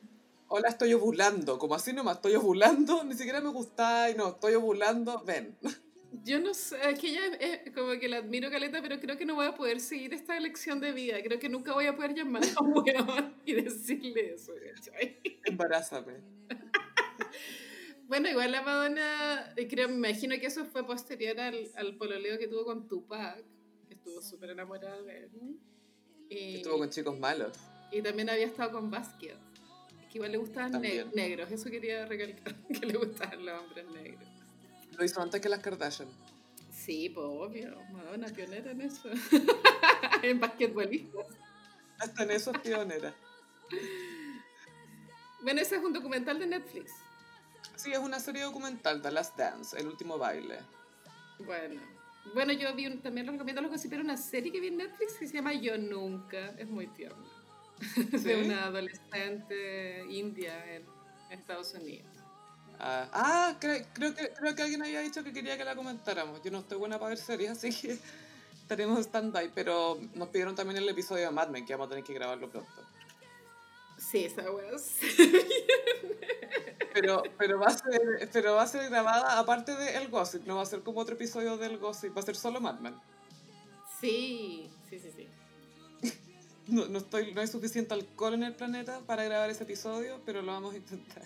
Speaker 1: Hola, estoy ovulando. Como así nomás, estoy ovulando. Ni siquiera me gusta y no, estoy ovulando. Ven.
Speaker 2: Yo no sé, es que ella es, es como que la admiro caleta, pero creo que no voy a poder seguir esta elección de vida. Creo que nunca voy a poder llamar a un weón y decirle eso, ¿cachai?
Speaker 1: Embarázame.
Speaker 2: Bueno, igual la Madonna, creo, me imagino que eso fue posterior al, al pololeo que tuvo con Tupac, que estuvo súper enamorada de él. Y,
Speaker 1: Estuvo con chicos malos.
Speaker 2: y también había estado con Basquiat, que igual le gustaban ne- negros, eso quería recalcar, que le gustaban los hombres negros.
Speaker 1: Lo hizo antes que las Kardashian.
Speaker 2: Sí, pues obvio, Madonna pionera en eso. en basquetbolista.
Speaker 1: Hasta en eso es pionera.
Speaker 2: Bueno, ese es un documental de Netflix.
Speaker 1: Sí, es una serie documental, The Last Dance, el último baile.
Speaker 2: Bueno. Bueno, yo vi un- también lo recomiendo a los gossiperos una serie que vi en Netflix que se llama Yo Nunca. Es muy tierna. de una adolescente india en Estados Unidos.
Speaker 1: Ah, ah creo, creo, que, creo que alguien había dicho que quería que la comentáramos. Yo no estoy buena para ver series, así que en stand-by. Pero nos pidieron también el episodio de Mad Men, que vamos a tener que grabarlo pronto.
Speaker 2: Sí, esa wea
Speaker 1: pero, pero, va a ser, pero va a ser grabada aparte de El Gossip, no va a ser como otro episodio del Gossip, va a ser solo Mad Men.
Speaker 2: Sí, sí, sí, sí.
Speaker 1: No, no, estoy, no hay suficiente alcohol en el planeta para grabar ese episodio, pero lo vamos a intentar.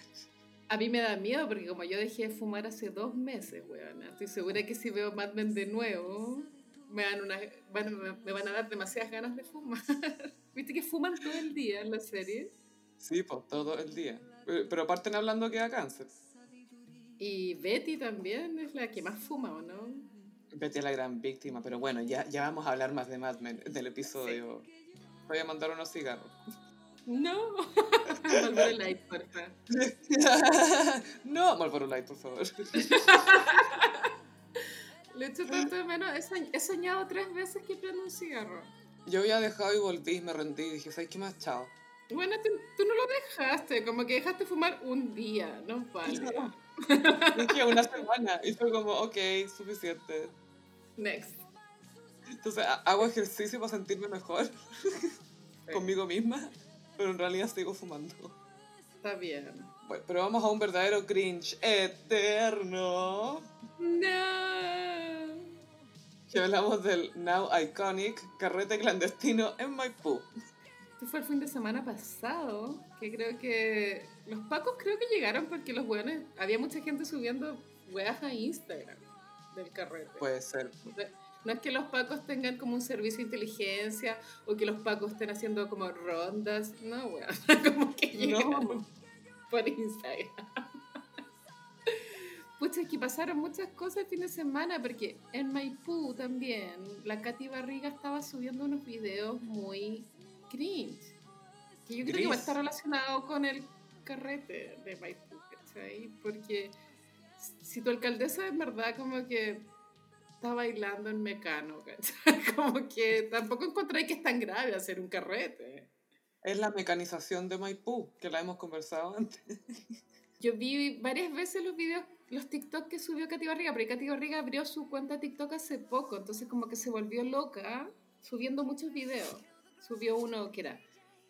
Speaker 2: A mí me da miedo porque como yo dejé de fumar hace dos meses, weón, estoy segura que si veo Mad Men de nuevo, me, dan una, me van a dar demasiadas ganas de fumar. ¿Viste que fuman todo el día en la serie?
Speaker 1: Sí, pues todo el día. Pero parten hablando que da cáncer.
Speaker 2: Y Betty también es la que más fuma, ¿o no?
Speaker 1: Betty es la gran víctima, pero bueno, ya, ya vamos a hablar más de Mad Men del episodio. Voy a mandar unos cigarros.
Speaker 2: No, Marlboro Light, por favor.
Speaker 1: no, Marlboro Light, por favor.
Speaker 2: Le echo tanto de menos. He soñado tres veces que prendo un cigarro.
Speaker 1: Yo había dejado y volví, me rendí y dije, ¿sabes qué más? Chao.
Speaker 2: Bueno, tú, no lo dejaste, como que dejaste fumar un día, no vale.
Speaker 1: Dije una semana y fue como, ok, suficiente.
Speaker 2: Next.
Speaker 1: Entonces hago ejercicio para sentirme mejor conmigo misma, pero en realidad sigo fumando.
Speaker 2: Está bien.
Speaker 1: Bueno, pero vamos a un verdadero cringe eterno.
Speaker 2: No.
Speaker 1: Que hablamos del now iconic carrete clandestino en Maipú.
Speaker 2: Este fue el fin de semana pasado, que creo que los pacos creo que llegaron porque los weones, había mucha gente subiendo weas a Instagram del carrete.
Speaker 1: Puede ser.
Speaker 2: No es que los pacos tengan como un servicio de inteligencia o que los pacos estén haciendo como rondas, no, weón, como que llegaron por Instagram. Pucha, es que pasaron muchas cosas el fin de semana, porque en Maipú también la Katy Barriga estaba subiendo unos videos muy cringe. Que yo creo que va a estar relacionado con el carrete de Maipú, ¿cachai? Porque si tu alcaldesa en verdad como que está bailando en mecano, ¿cachai? Como que tampoco encontré que es tan grave hacer un carrete.
Speaker 1: Es la mecanización de Maipú, que la hemos conversado antes.
Speaker 2: Yo vi varias veces los videos, los TikTok que subió Katy Barriga, pero Katy Barriga abrió su cuenta TikTok hace poco, entonces como que se volvió loca subiendo muchos videos subió uno que era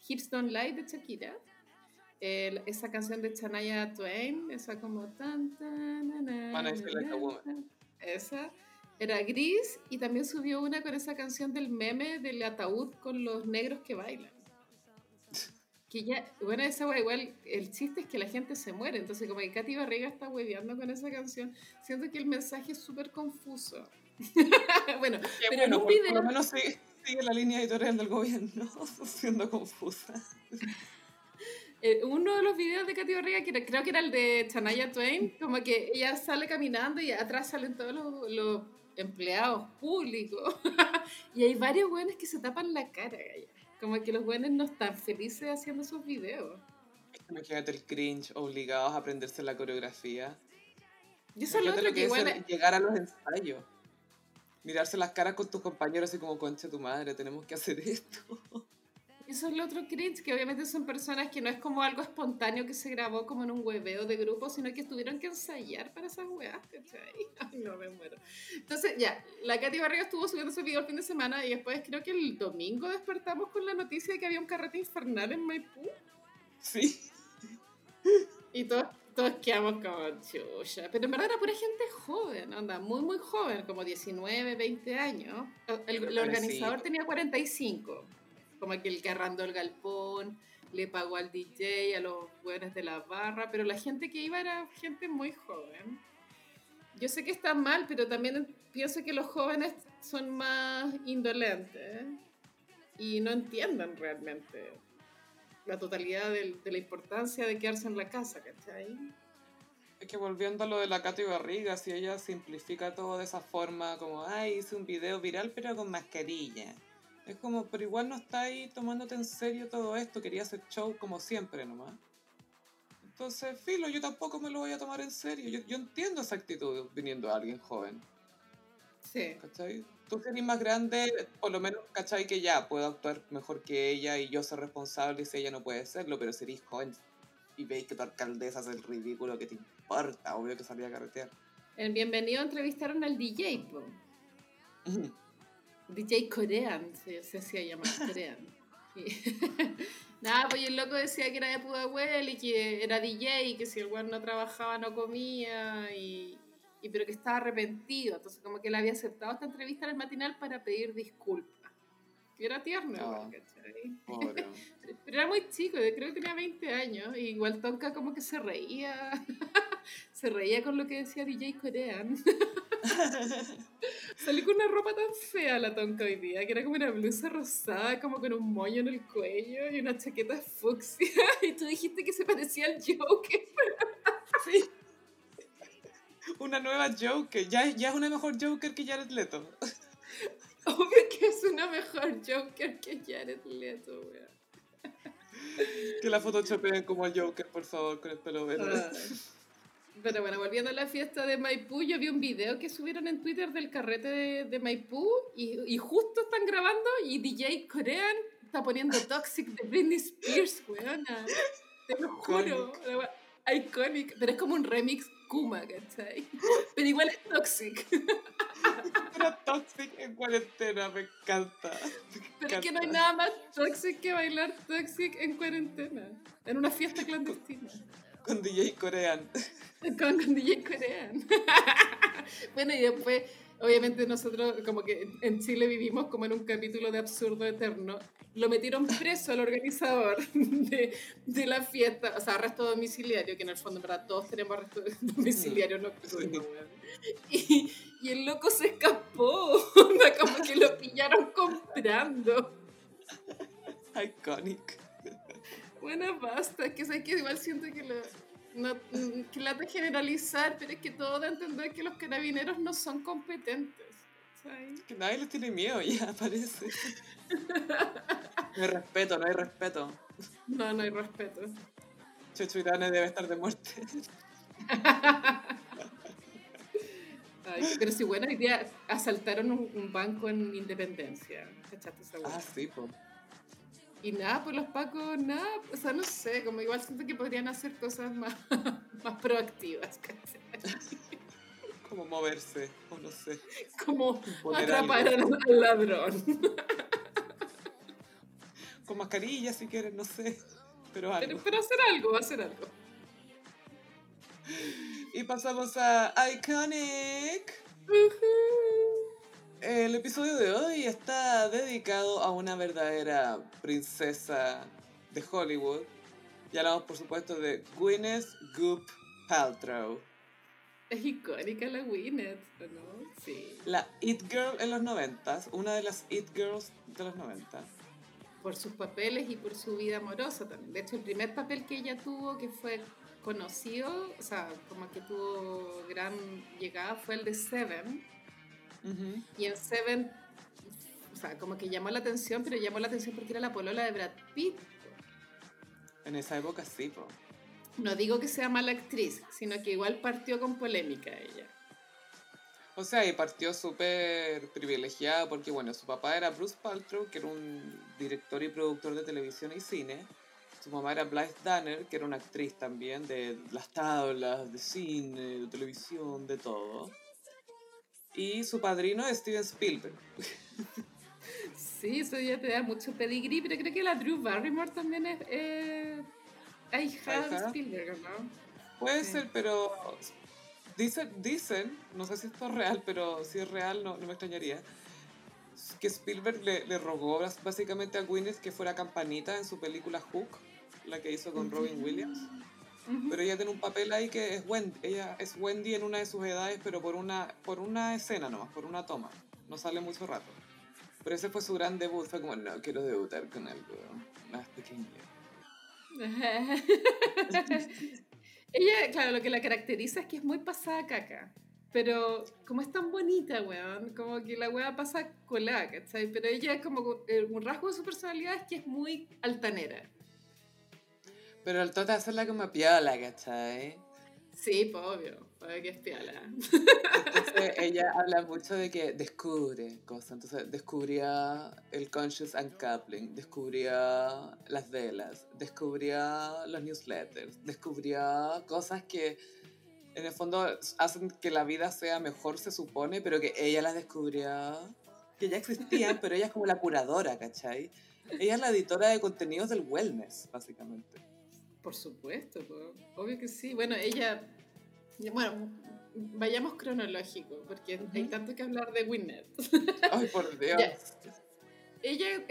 Speaker 2: Hips Don't Lie de Shakira. esa canción de Chanaya Twain, esa como tan tan Esa era gris y también subió una con esa canción del meme del ataúd con los negros que bailan. Que ya, bueno, esa igual, el chiste es que la gente se muere, entonces como que Katy Barriga está hueveando con esa canción, siento que el mensaje es súper confuso. bueno, pero en un video...
Speaker 1: Por lo menos sí sigue la línea editorial del gobierno, siendo confusa.
Speaker 2: Eh, uno de los videos de Katy Barriga, que creo que era el de Chanaya Twain, como que ella sale caminando y atrás salen todos los, empleados públicos. y hay varios buenos que se tapan la cara, como que los buenos no están felices haciendo sus videos.
Speaker 1: Imagínate el cringe, obligados a aprenderse la coreografía.
Speaker 2: Yo solo lo que,
Speaker 1: igual... llegar a los ensayos mirarse las caras con tus compañeros y como, concha tu madre, tenemos que hacer esto.
Speaker 2: Eso es lo otro cringe, que obviamente son personas que no es como algo espontáneo que se grabó como en un hueveo de grupo, sino que tuvieron que ensayar para esas weas, Ay, no me muero. Entonces, ya, la Katy Barriga estuvo subiendo ese video el fin de semana y después creo que el domingo despertamos con la noticia de que había un carrete infernal en Maipú.
Speaker 1: Sí.
Speaker 2: Y todos todos quedamos como chucha. Pero en verdad era pura gente joven, anda, muy, muy joven, como 19, 20 años. El, organizador tenía 45, como aquel que arrendó el galpón, le pagó al DJ, a los buenos de la barra, pero la gente que iba era gente muy joven. Yo sé que está mal, pero también pienso que los jóvenes son más indolentes y no entienden realmente la totalidad de, la importancia de quedarse en la casa, ¿cachai?
Speaker 1: Es que volviendo a lo de la Katy Barriga, si ella simplifica todo de esa forma, como, ay, hice un video viral pero con mascarilla. Es como, pero igual no está ahí tomándote en serio todo esto, quería hacer show como siempre nomás. Entonces, filo, yo tampoco me lo voy a tomar en serio. Yo, yo entiendo esa actitud viniendo de alguien joven.
Speaker 2: Sí.
Speaker 1: ¿Cachai? Tú eres más grande, por lo menos, ¿cachai? Que ya puedo actuar mejor que ella y yo ser responsable si ella no puede serlo, pero si eres joven y veis que tu alcaldesa hace el ridículo, que te importa? Obvio que salía a carretear.
Speaker 2: En Bienvenido entrevistaron al DJ, po. DJ Corean, se, se hacía llamar Corean. Nada, pues el loco decía que era de Pudahuel y que era DJ y que si el weón no trabajaba no comía y, y pero que estaba arrepentido. Entonces como que él había aceptado esta entrevista en el matinal para pedir disculpas. Que era tierno,
Speaker 1: Ah.
Speaker 2: Pero era muy chico, yo creo que tenía 20 años. Y igual Tonka como que se reía. se reía con lo que decía DJ Corean. Salí con una ropa tan fea la Tonka hoy día, que era como una blusa rosada, como con un moño en el cuello y una chaqueta fucsia. Y tú dijiste que se parecía al Joker.
Speaker 1: Una nueva Joker. Ya, ya es una mejor Joker que Jared Leto.
Speaker 2: Obvio que es una mejor Joker que Jared Leto, weón.
Speaker 1: Que la photoshopeen como al Joker, por favor, con el pelo verde.
Speaker 2: Ah. Pero bueno, volviendo a la fiesta de Maipú, yo vi un video que subieron en Twitter del carrete de, de Maipú y, y justo están grabando y DJ Corean está poniendo Toxic de Britney Spears, weona. Te lo juro. Iconic. Pero es como un remix Kuma, ¿cachai? Pero igual es Toxic.
Speaker 1: Pero Toxic en cuarentena, me encanta. me
Speaker 2: Pero es que no hay nada más Toxic que bailar Toxic en cuarentena. En una fiesta clandestina.
Speaker 1: Con DJ Corean.
Speaker 2: Con, con DJ Corean. bueno, y después, obviamente nosotros como que en Chile vivimos como en un capítulo de absurdo eterno. Lo metieron preso al organizador de, de la fiesta, o sea, arresto domiciliario, que en el fondo, en verdad, todos tenemos arresto domiciliario nocturno, weón. Y, y el loco se escapó, como que lo pillaron comprando.
Speaker 1: Iconic.
Speaker 2: Bueno, basta, que sé que igual siento que lo, no, que lata generalizar, pero es que todo da a entender que los carabineros no son competentes.
Speaker 1: Que nadie les tiene miedo, ya parece. No hay respeto, no hay respeto.
Speaker 2: No, no hay respeto.
Speaker 1: Checho Irane debe estar de muerte.
Speaker 2: Ay, pero sí, bueno, hoy día asaltaron un, un banco en Independencia. ¿Cachaste esa
Speaker 1: Ah, sí, pues.
Speaker 2: Y nada, pues los pacos, nada, o sea, no sé, como igual siento que podrían hacer cosas más, más proactivas, ¿cachai?
Speaker 1: Como moverse, o no sé.
Speaker 2: Como atrapar
Speaker 1: algo.
Speaker 2: al, ladrón.
Speaker 1: Con mascarilla si quieres, no sé. Pero
Speaker 2: Pero,
Speaker 1: algo.
Speaker 2: pero hacer algo, hacer algo.
Speaker 1: Y pasamos a Iconic. El episodio de hoy está dedicado a una verdadera princesa de Hollywood. Y hablamos, por supuesto, de Gwyneth Goop Paltrow.
Speaker 2: Es icónica la Winnet, ¿o ¿no? Sí.
Speaker 1: La It Girl en los 90, una de las It Girls de los 90.
Speaker 2: Por sus papeles y por su vida amorosa también. De hecho, el primer papel que ella tuvo que fue conocido, o sea, como que tuvo gran llegada, fue el de Seven.
Speaker 1: Ujú.
Speaker 2: Y en Seven, o sea, como que llamó la atención, pero llamó la atención porque era la polola de Brad Pitt.
Speaker 1: En esa época sí, po.
Speaker 2: No digo que sea mala actriz, sino que igual partió con polémica ella.
Speaker 1: O sea, y partió súper privilegiada porque, bueno, su papá era Bruce Paltrow, que era un director y productor de televisión y cine. Su mamá era Blythe Danner, que era una actriz también de las tablas, de cine, de televisión, de todo. Y su padrino es Steven Spielberg.
Speaker 2: Sí, eso ya te da mucho pedigrí, pero creo que la Drew Barrymore también es eh, hija de. Spielberg, ¿no?
Speaker 1: Puede
Speaker 2: Sí.
Speaker 1: ser, pero dicen, dicen, no sé si esto es real, pero si es real no, no me extrañaría, que Spielberg le, le rogó básicamente a Gwyneth que fuera campanita en su película Hook, la que hizo con Robin Williams. Pero ella tiene un papel ahí que es Wendy, ella es Wendy en una de sus edades, pero por una, por una escena nomás, por una toma. No sale mucho rato. Pero ese fue su gran debut, fue como, no, quiero debutar con algo más pequeño.
Speaker 2: Ella, claro, lo que la caracteriza es que es muy pasada caca. Pero como es tan bonita, weón, como que la weá pasa colada, ¿cachai? Pero ella como eh, un rasgo de su personalidad es que es muy altanera.
Speaker 1: Pero el trata de hacerla como piola, ¿cachai?
Speaker 2: Sí, pues obvio. Para que espiala.
Speaker 1: Entonces ella habla mucho de que descubre cosas. Entonces descubría el conscious uncoupling, descubría las velas, descubría los newsletters, descubría cosas que en el fondo hacen que la vida sea mejor, se supone, pero que ella las descubría, que ya existían, pero ella es como la curadora, ¿cachai? Ella es la editora de contenidos del wellness, básicamente.
Speaker 2: Por supuesto, obvio que sí. Bueno, ella, bueno, vayamos cronológico, porque hay tanto que hablar de Winnet.
Speaker 1: Ay, por Dios.
Speaker 2: Ella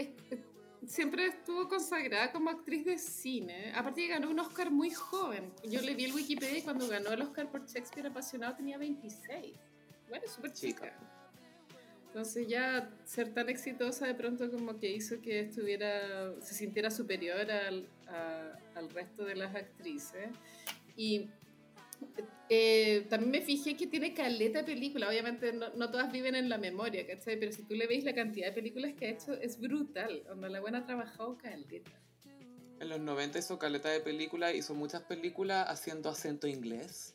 Speaker 2: siempre estuvo consagrada como actriz de cine. Aparte que ganó un Oscar muy joven. Yo le vi el Wikipedia y cuando ganó el Oscar por Shakespeare apasionado tenía 26. Bueno, súper chica. Entonces ya ser tan exitosa de pronto como que hizo que estuviera, se sintiera superior al, al resto de las actrices. Y eh, también me fijé que tiene caleta de películas. Obviamente no, no, todas viven en la memoria, ¿cachai? Pero si tú le veis la cantidad de películas que ha hecho, es brutal. Donde la buena ha trabajado caleta.
Speaker 1: En los 90 hizo caleta de películas, hizo muchas películas haciendo acento inglés.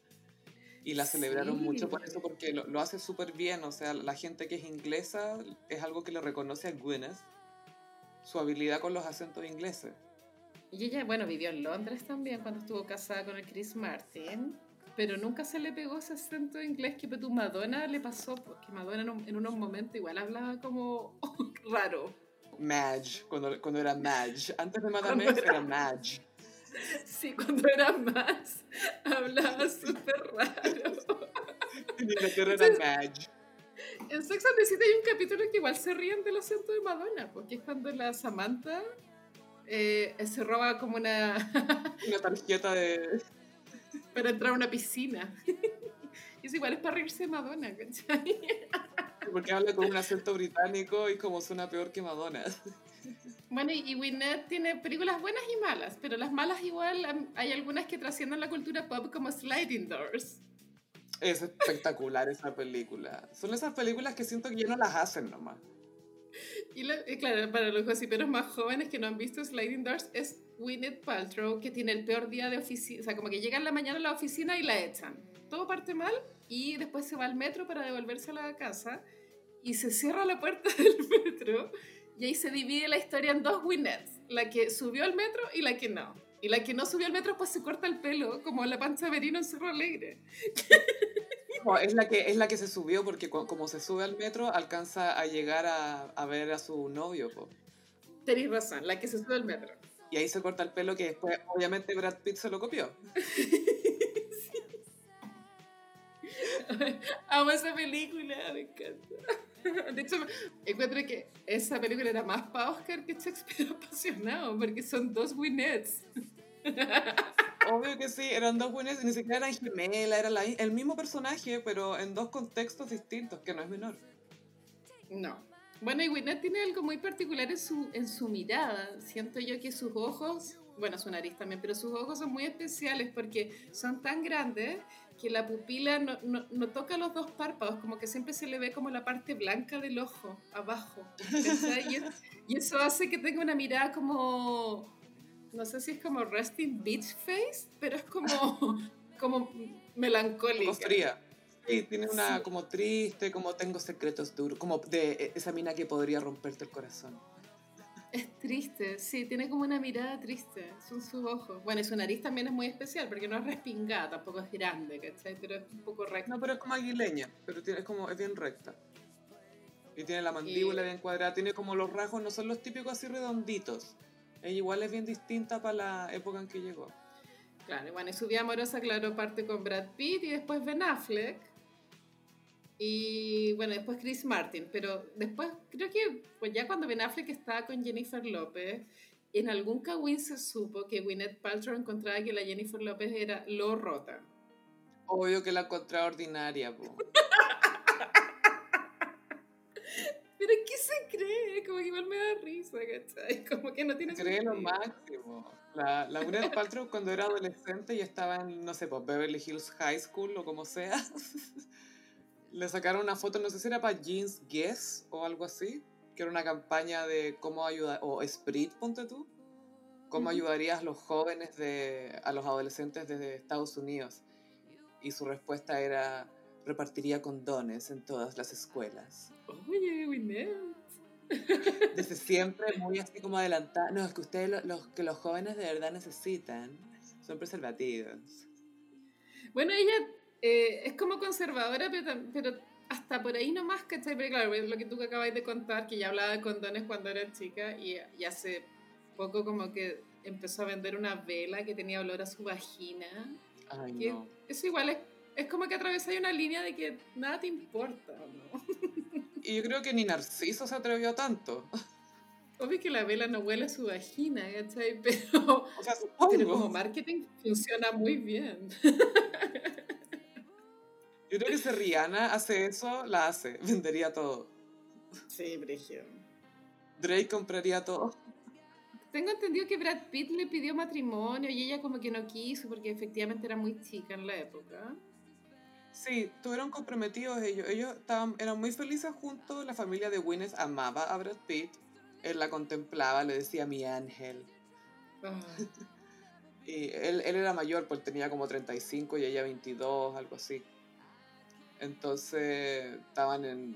Speaker 1: Y la celebraron mucho por eso, porque lo, lo hace súper bien. O sea, la gente que es inglesa es algo que le reconoce a Gwyneth, su habilidad con los acentos ingleses.
Speaker 2: Y ella, bueno, vivió en Londres también cuando estuvo casada con el Chris Martin, pero nunca se le pegó ese acento inglés que tu Madonna le pasó, porque Madonna en, unos momentos igual hablaba como raro.
Speaker 1: Madge, cuando, cuando era Madge. Antes de Madame era, era Madge.
Speaker 2: Sí, cuando era más, hablaba súper raro.
Speaker 1: En Inglaterra era Madge.
Speaker 2: En Sex and the City hay un capítulo que igual se ríen del acento de Madonna, porque es cuando la Samantha eh, se roba como una...
Speaker 1: una tarjeta de...
Speaker 2: Para entrar a una piscina. y es igual, es para reírse de Madonna, ¿cachai?
Speaker 1: Porque habla con un acento británico y como suena peor que Madonna.
Speaker 2: Bueno, y Winnet tiene películas buenas y malas, pero las malas igual hay algunas que trascienden la cultura pop como Sliding Doors.
Speaker 1: Es espectacular esa película. Son esas películas que siento que ya no las hacen nomás.
Speaker 2: Y, claro, para los gossiperos más jóvenes que no han visto Sliding Doors, es Winnet Paltrow que tiene el peor día de oficina. O sea, como que llega en la mañana a la oficina y la echan. Todo parte mal y después se va al metro para devolverse a la casa y se cierra la puerta del metro y ahí se divide la historia en dos Winnets, la que subió al metro y la que no. Y la que no subió al metro pues se corta el pelo, como la pancha Merino en Cerro Alegre.
Speaker 1: es, la que, es la que se subió porque como se sube al metro alcanza a llegar a, a ver a su novio.
Speaker 2: Tenéis razón, la que se sube al metro.
Speaker 1: Y ahí se corta el pelo que después obviamente Brad Pitt se lo copió.
Speaker 2: Amo esa película, me encanta. De hecho, encuentro que esa película era más para Oscar que Shakespeare apasionado, porque son dos Winnets.
Speaker 1: Obvio que sí, eran dos Winnets, ni siquiera eran gemelas, era el mismo personaje, pero en dos contextos distintos, que no es menor.
Speaker 2: No. Bueno, y Winnet tiene algo muy particular en su, en su mirada. Siento yo que sus ojos, bueno, su nariz también, pero sus ojos son muy especiales porque son tan grandes que la pupila no, no, no, toca los dos párpados, como que siempre se le ve como la parte blanca del ojo, abajo. Y, y, eso hace que tenga una mirada como, no sé si es como resting beach face, pero es como, como melancólica. Como
Speaker 1: fría. Sí, tiene una como triste, como tengo secretos duros, como de esa mina que podría romperte el corazón.
Speaker 2: Es triste, sí, tiene como una mirada triste, son sus ojos. Bueno, y su nariz también es muy especial, porque no es respingada, tampoco es grande, ¿cachai? Pero es un poco recta.
Speaker 1: No, pero es como aguileña, pero tiene, es, como, es bien recta. Y tiene la mandíbula bien cuadrada, tiene como los rasgos, no son los típicos así redonditos. Ella igual es bien distinta para la época en que llegó.
Speaker 2: Claro, bueno, y su vida amorosa, claro, parte con Brad Pitt y después Ben Affleck y bueno, después Chris Martin, pero después creo que pues ya cuando Ben Affleck estaba con Jennifer López, en algún cagüín se supo que Gwyneth Paltrow encontraba que la Jennifer López era lo rota.
Speaker 1: Obvio que la encontraba ordinaria, po.
Speaker 2: Pero ¿qué se cree? Como que igual me da risa, ¿cachai? Como que no tiene
Speaker 1: Cree lo máximo. La, la Gwyneth Paltrow cuando era adolescente y estaba en, no sé, pues Beverly Hills High School o como sea. le sacaron una foto, no sé si era para Jeans Guess o algo así, que era una campaña de cómo ayudar, o Sprit, ponte tú, cómo ayudarías a los jóvenes, de, a los adolescentes desde Estados Unidos. y su respuesta era repartiría condones en todas las escuelas.
Speaker 2: Oye, Winnet.
Speaker 1: Desde siempre muy así como adelantada. No, es que ustedes, lo- los, que los jóvenes de verdad necesitan son preservativos.
Speaker 2: Bueno, ella eh, es como conservadora, pero, hasta por ahí nomás, ¿cachai? Pero claro, lo que tú acabas de contar, que ya hablaba de condones cuando era chica y, y hace poco como que empezó a vender una vela que tenía olor a su vagina.
Speaker 1: Ay,
Speaker 2: Que
Speaker 1: no.
Speaker 2: Eso igual es, es como que atravesáis una línea de que nada te importa, ¿no?
Speaker 1: Y yo creo que ni Narciso se atrevió tanto.
Speaker 2: Obvio que la vela no huele a su vagina, ¿cachai? Pero,
Speaker 1: O sea,
Speaker 2: pero como marketing funciona muy bien.
Speaker 1: Yo creo que si Rihanna hace eso, la hace. Vendería todo.
Speaker 2: Sí, Brigio.
Speaker 1: Drake compraría todo.
Speaker 2: Tengo entendido que Brad Pitt le pidió matrimonio y ella como que no quiso porque efectivamente era muy chica en la época.
Speaker 1: Sí, estuvieron comprometidos ellos. Ellos estaban, eran muy felices juntos. La familia de Gwyneth amaba a Brad Pitt. Él la contemplaba, le decía mi ángel.
Speaker 2: Ah,
Speaker 1: Y él, él era mayor, pues tenía como 35 y ella 22, algo así. Entonces estaban en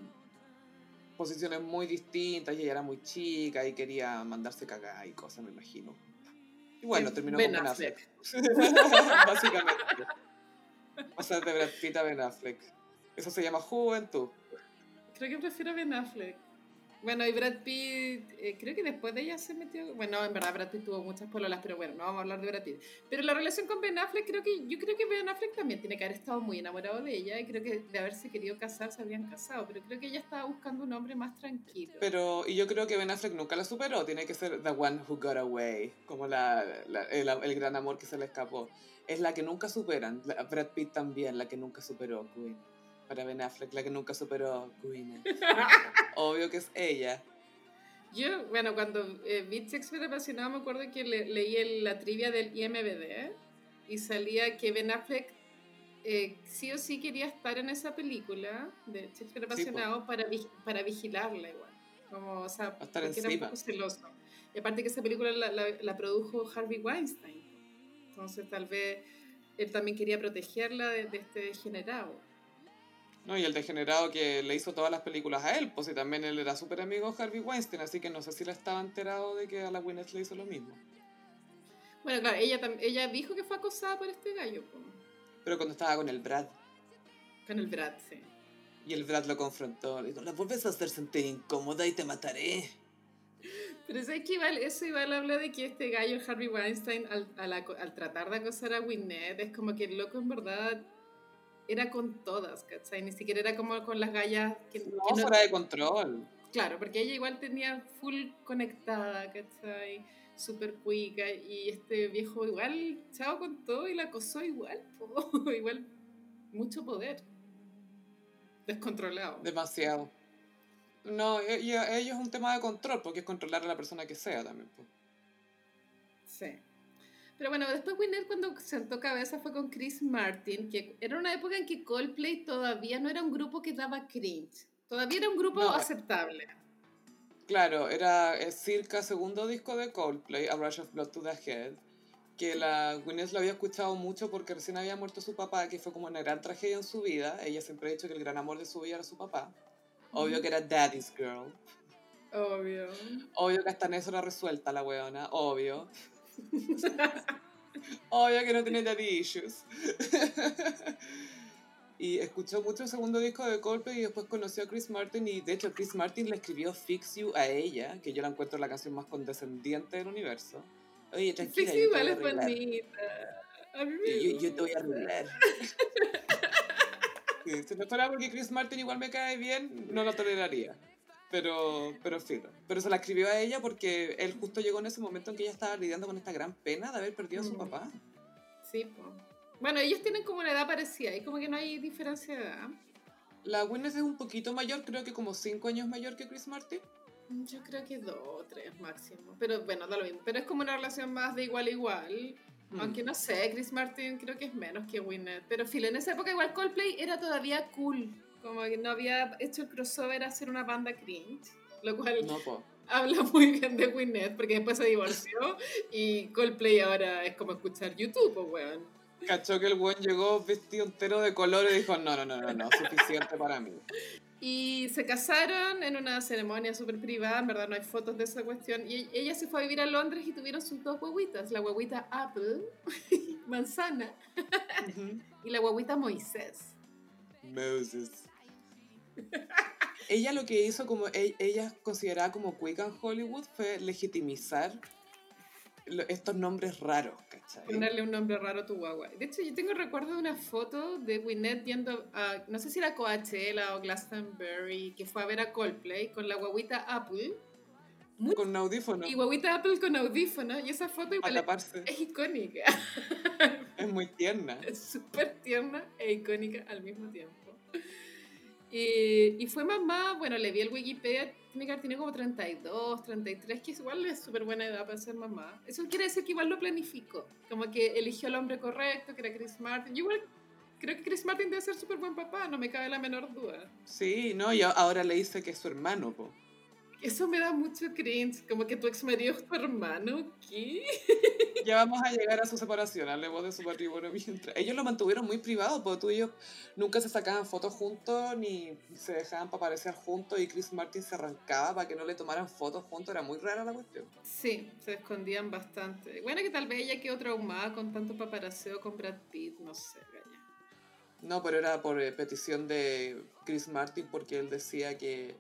Speaker 1: posiciones muy distintas y ella era muy chica y quería mandarse cagar y cosas, me imagino. Y bueno, terminó
Speaker 2: Ben
Speaker 1: con Ben
Speaker 2: Affleck.
Speaker 1: Affleck. Básicamente. Pasar de Brad Pitt a Ben Affleck. Eso se llama juventud.
Speaker 2: creo que prefiero Ben Affleck. Bueno, y Brad Pitt, eh, creo que después de ella se metió. Bueno, en verdad Brad Pitt tuvo muchas pololas, pero bueno, no vamos a hablar de Brad Pitt. Pero la relación con Ben Affleck, creo que yo creo que Ben Affleck también tiene que haber estado muy enamorado de ella y creo que de haberse querido casar se habrían casado, pero creo que ella estaba buscando un hombre más tranquilo.
Speaker 1: Pero, y yo creo que Ben Affleck nunca la superó. Tiene que ser The One Who Got Away. Como la, la- el, el gran amor que se le escapó. Es la que nunca superan. La- Brad Pitt también, la que nunca superó Queen. Para Ben Affleck, la que nunca superó Queen. Obvio que es ella.
Speaker 2: Yo, bueno, cuando eh, vi Shakespeare apasionado, me acuerdo que le- leí la trivia del IMBD y salía que Ben Affleck eh, sí o sí quería estar en esa película de Shakespeare apasionado para, vi- para vigilarla igual. Como, o sea,
Speaker 1: estar
Speaker 2: porque era un
Speaker 1: encima.
Speaker 2: poco celoso. Y aparte que esa película la, la- la produjo Harvey Weinstein. Entonces tal vez él también quería protegerla de, de este degenerado.
Speaker 1: ¿No? Y el degenerado que le hizo todas las películas a él. Pues y también él era súper amigo de Harvey Weinstein. Así que no sé si le estaba enterado de que a la Gwyneth le hizo lo mismo.
Speaker 2: Bueno, claro, ella, ella dijo que fue acosada por este gallo, po,
Speaker 1: Pero cuando estaba con el Brad.
Speaker 2: con el Brad, sí.
Speaker 1: Y el Brad lo confrontó. Le dijo, la vuelves a hacer sentir incómoda y te mataré.
Speaker 2: Pero es que igual, eso igual habla de que este gallo, Harvey Weinstein, al, al, al tratar de acosar a Winnet, es como que el loco en verdad era con todas, ¿cachai? Ni siquiera era como con las gallas que,
Speaker 1: No,
Speaker 2: que no-
Speaker 1: fuera de control.
Speaker 2: Claro, porque ella igual tenía full conectada, ¿cachai? Súper cuica, y este viejo igual, chao con todo y la acosó igual, po. igual, mucho poder. Descontrolado.
Speaker 1: Demasiado. No, e- y a ellos es un tema de control, porque es controlar a la persona que sea también. pues.
Speaker 2: Sí. Pero bueno, después Winnet cuando sentó cabeza fue con Chris Martin, que era una época en que Coldplay todavía no era un grupo que daba cringe. Todavía era un grupo
Speaker 1: No.
Speaker 2: aceptable.
Speaker 1: Claro, era el circa segundo disco de Coldplay, A Rush of Blood to the Head, que la Gwyneth lo había escuchado mucho porque recién había muerto su papá, que fue como una gran tragedia en su vida. Ella siempre ha dicho que el gran amor de su vida era su papá. Obvio que era Daddy's Girl.
Speaker 2: Obvio.
Speaker 1: Obvio que hasta en eso era resuelta la weona, obvio. Obvio que no tiene daddy issues. y escuchó mucho el segundo disco de Coldplay y después conoció a Chris Martin y de hecho Chris Martin le escribió Fix You a ella, que yo la encuentro la canción más condescendiente del universo. Oye, tranquila,
Speaker 2: Sí,
Speaker 1: yo, te
Speaker 2: igual es bonita. A mí me
Speaker 1: Yo, yo- te voy a arreglar. Si no fuera porque Chris Martin igual me cae bien, no lo toleraría. Pero, pero filo. Pero se la escribió a ella porque él justo llegó en ese momento en que ella estaba lidiando con esta gran pena de haber perdido a su
Speaker 2: Mm.
Speaker 1: papá.
Speaker 2: Sí, po. Bueno, ellos tienen como una edad parecida y como que no hay diferencia de edad.
Speaker 1: La Gwyneth es un poquito mayor, creo que como 5 años mayor que Chris Martin.
Speaker 2: Yo creo que dos o tres máximo. Pero bueno, da lo mismo. Pero es como una relación más de igual a igual.
Speaker 1: Mm.
Speaker 2: Aunque no sé, Chris Martin creo que es menos que Winnet. Pero filo, en esa época igual Coldplay era todavía cool. Como que no había hecho el crossover a hacer una banda cringe. Lo cual
Speaker 1: No,
Speaker 2: habla muy bien de Winnet porque después se divorció y Coldplay ahora es como escuchar YouTube, pues weón.
Speaker 1: Cachó que el buen llegó vestido entero de color y dijo, no, no, no, no, no, suficiente para mí.
Speaker 2: Y se casaron en una ceremonia súper privada, en verdad no hay fotos de esa cuestión. Y ella se fue a vivir a Londres y tuvieron sus dos guaguitas, la guaguita Apple, manzana, y la guaguita Moisés.
Speaker 1: Moses. Ella lo que hizo como e, ella considerada como quick en Hollywood fue legitimizar estos nombres raros, ¿cachai?
Speaker 2: Ponerle un nombre raro a tu guagua. De hecho, yo tengo recuerdo de una foto de Winnet viendo, a, no sé si era Coachella o Glastonbury, que fue a ver a Coldplay con la guaguita Apple.
Speaker 1: con audífono.
Speaker 2: Y guaguita Apple con audífono. Y esa foto igual es, icónica.
Speaker 1: Es muy tierna.
Speaker 2: Es súper tierna e icónica al mismo tiempo. Y, y, fue mamá, bueno, le vi el Wikipedia, tiene que tiene como 32, 33, que igual es súper buena edad para ser mamá. Eso quiere decir que igual lo planificó, como que eligió al hombre correcto, que era Chris Martin. Yo igual creo que Chris Martin debe ser súper buen papá, no me cabe la menor duda.
Speaker 1: Sí, no, y ahora le dice que es su hermano, po.
Speaker 2: Eso me da mucho cringe, como que tu ex marido es tu hermano, ¿qué?
Speaker 1: Ya vamos a llegar a su separación, hablemos de su matrimonio mientras. Ellos lo mantuvieron muy privado, porque tú y ellos nunca se sacaban fotos juntos, ni se dejaban para aparecer juntos, y Chris Martin se arrancaba para que no le tomaran fotos juntos, era muy rara la cuestión.
Speaker 2: Sí, se escondían bastante. Bueno, que tal vez ella quedó traumada con tanto paparaceo con Brad Pitt, no sé, gaña.
Speaker 1: No, pero era por eh, petición de Chris Martin, porque él decía que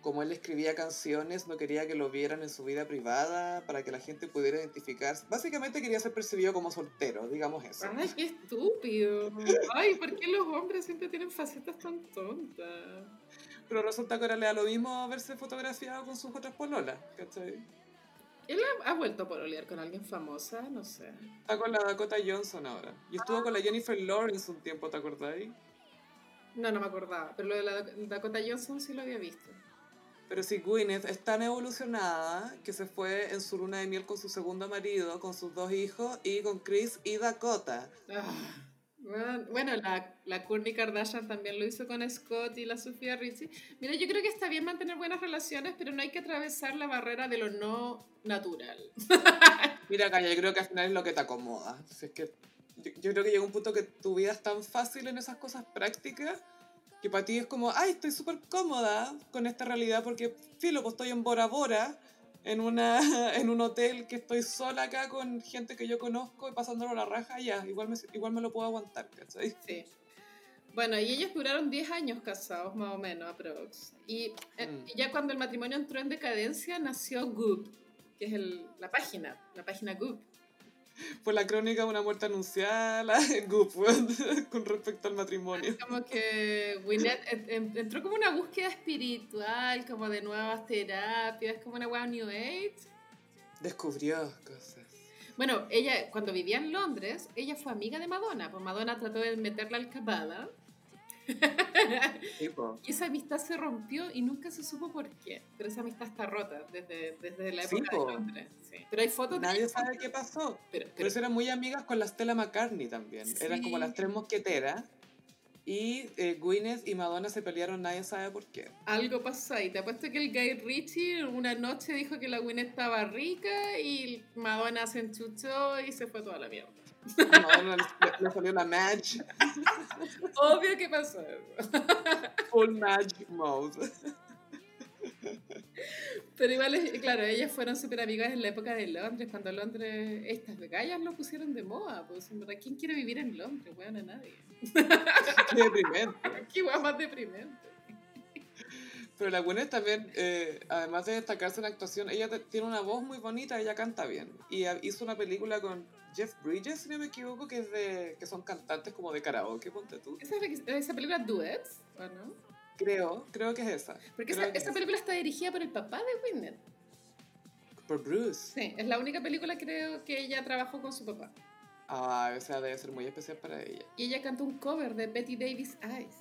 Speaker 1: como él escribía canciones, no quería que lo vieran en su vida privada para que la gente pudiera identificarse. Básicamente quería ser percibido como soltero, digamos eso.
Speaker 2: Ay, qué estúpido. Ay, ¿por qué los hombres siempre tienen facetas tan tontas?
Speaker 1: Pero resulta que ahora le da lo mismo verse fotografiado con sus otras pololas, ¿cachai?
Speaker 2: ¿Él ha, vuelto a pololear con alguien famosa? No sé.
Speaker 1: Está con la Dakota Johnson ahora. Y estuvo con la Jennifer Lawrence un tiempo, ¿te acordáis?
Speaker 2: No, no me acordaba. Pero lo de la Dakota Johnson sí lo había visto.
Speaker 1: Pero si Gwyneth es tan evolucionada que se fue en su luna de miel con su segundo marido, con sus dos hijos y con Chris y Dakota.
Speaker 2: Ah, bueno, la, la Kourtney Kardashian también lo hizo con Scott y la Sofía Richie. Mira, yo creo que está bien mantener buenas relaciones, pero no hay que atravesar la barrera de lo no natural.
Speaker 1: Mira, Calla, yo creo que al final es lo que te acomoda. es que yo, yo creo que llega un punto que tu vida es tan fácil en esas cosas prácticas que para ti es como, ay, estoy súper cómoda con esta realidad porque, filo, pues estoy en Bora Bora, en, una, en un hotel que estoy sola acá con gente que yo conozco y pasándolo la raja, ya, igual me, igual me lo puedo aguantar, ¿cachai?
Speaker 2: Sí. Bueno, y ellos duraron 10 años casados, más o menos, aprox. Y, eh, mm. y ya cuando el matrimonio entró en decadencia, nació Goop, que es el, la página, la página Goop
Speaker 1: por la crónica de una muerte anunciada en Goop con respecto al matrimonio.
Speaker 2: Como que Winnet entró como una búsqueda espiritual, como de nuevas terapias, como una wow New Age.
Speaker 1: Descubrió cosas.
Speaker 2: Bueno, ella, cuando vivía en Londres, ella fue amiga de Madonna, pues Madonna trató de meterla al cabala y esa amistad se rompió y nunca se supo por qué. Pero esa amistad está rota desde, desde la época de Londres. Pero hay fotos
Speaker 1: Nadie sabe qué pasó. Pero, pero, eso eran muy amigas con la Stella McCartney también. Eran como las tres mosqueteras. Y eh, Gwyneth y Madonna se pelearon, nadie sabe por qué.
Speaker 2: Algo pasó ahí. Te apuesto que el Guy Ritchie una noche dijo que la Gwyneth estaba rica y Madonna se enchuchó y se fue toda la mierda.
Speaker 1: Madonna le, salió la match.
Speaker 2: Obvio que pasó eso.
Speaker 1: Full match mode.
Speaker 2: Pero igual, claro, ellas fueron súper amigas en la época de Londres, cuando Londres, estas gallas lo pusieron de moda. Pues, ¿quién quiere vivir en Londres? Bueno, a nadie.
Speaker 1: Qué deprimente.
Speaker 2: Qué guay más deprimente.
Speaker 1: Pero la Gwyneth también, eh, además de destacarse en actuación, ella tiene una voz muy bonita, ella canta bien. Y hizo una película con Jeff Bridges, si no me equivoco, que es de que son cantantes como de karaoke, ponte tú.
Speaker 2: ¿Esa, esa película Duets o no?
Speaker 1: Creo, creo que es esa.
Speaker 2: Porque esa, película está dirigida por el papá de Gwyneth.
Speaker 1: Por Bruce.
Speaker 2: Sí, es la única película creo que ella trabajó con su papá.
Speaker 1: Ah, o sea, debe ser muy especial para ella.
Speaker 2: Y ella cantó un cover de Betty Davis Eyes.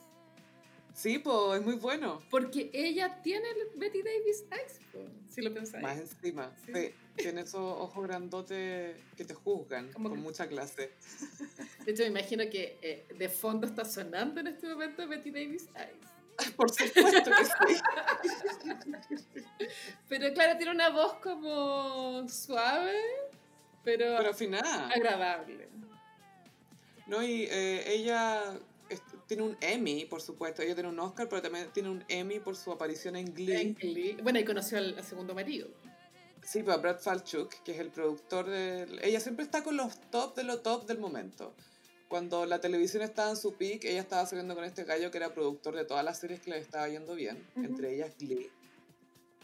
Speaker 1: Sí, pues es muy bueno.
Speaker 2: Porque ella tiene el Betty Davis Eyes, si lo pensáis.
Speaker 1: Más encima, sí. Tiene esos ojos grandotes que te juzgan con mucha clase.
Speaker 2: De hecho, me imagino que eh, de fondo está sonando en este momento Betty Davis Eyes.
Speaker 1: Por supuesto que sí.
Speaker 2: Pero claro, tiene una voz como suave, pero,
Speaker 1: pero afinada.
Speaker 2: Agradable.
Speaker 1: ¿no? Y eh, ella tiene un Emmy, por supuesto. Ella tiene un Oscar, pero también tiene un Emmy por su aparición en Glee.
Speaker 2: En Glee. Bueno, y conoció al, al segundo marido.
Speaker 1: Sí, pues Brad Falchuk, que es el productor de... Ella siempre está con los top de los top del momento. Cuando la televisión estaba en su peak, ella estaba saliendo con este gallo que era productor de todas las series que le estaba yendo bien, entre ellas Glee.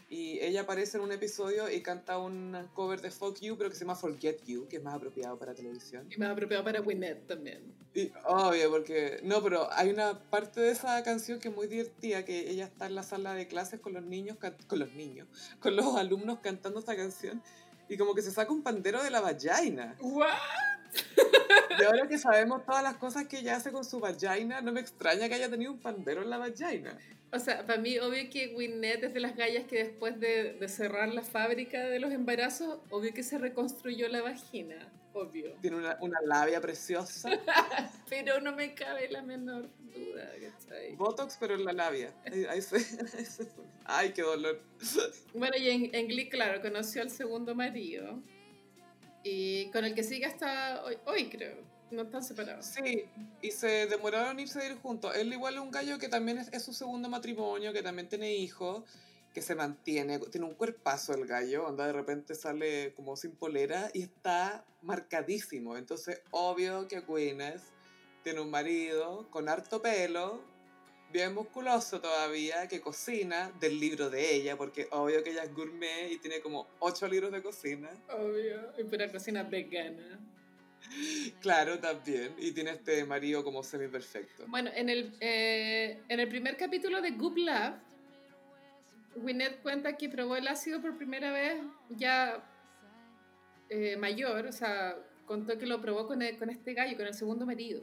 Speaker 1: Y ella aparece en un episodio y canta un cover de Fuck You, pero que se llama Forget You, que es más apropiado para televisión.
Speaker 2: Y más apropiado para Gwyneth también.
Speaker 1: Y, obvio, porque... No, pero hay una parte de esa canción que es muy divertida, que ella está en la sala de clases con los niños, con los niños, con los alumnos cantando esta canción, y como que se saca un pandero de la vagina.
Speaker 2: ¿What?
Speaker 1: Y ahora que sabemos todas las cosas que ella hace con su vagina, no me extraña que haya tenido un pandero en la vagina.
Speaker 2: O sea, para mí, obvio que Gwyneth es de las gallas que después de, de cerrar la fábrica de los embarazos, obvio que se reconstruyó la vagina. Obvio.
Speaker 1: Tiene una, una labia preciosa.
Speaker 2: Pero no me cabe la menor duda, ¿cachai?
Speaker 1: Botox, pero en la labia. Ahí, ahí se, ahí se pone. Ay, qué dolor.
Speaker 2: Bueno, y en, en Glee, claro, conoció al segundo marido. Y con el que sigue hasta hoy, hoy creo. No están separados.
Speaker 1: Sí, y se demoraron irse a ir juntos. Él igual es un gallo que también es, es su segundo matrimonio, que también tiene hijos, que se mantiene, tiene un cuerpazo el gallo, onda de repente sale como sin polera y está marcadísimo. Entonces, obvio que Gwyneth tiene un marido con harto pelo, bien musculoso todavía, que cocina del libro de ella, porque obvio que ella es gourmet y tiene como ocho libros de cocina.
Speaker 2: Obvio. Y pura cocina vegana.
Speaker 1: Claro, también. Y tiene este marido como semi perfecto.
Speaker 2: Bueno, en el, eh, en el primer capítulo de Goop Lab, Gwyneth cuenta que probó el ácido por primera vez ya eh, mayor, o sea, contó que lo probó con, el- con este gallo, con el segundo marido.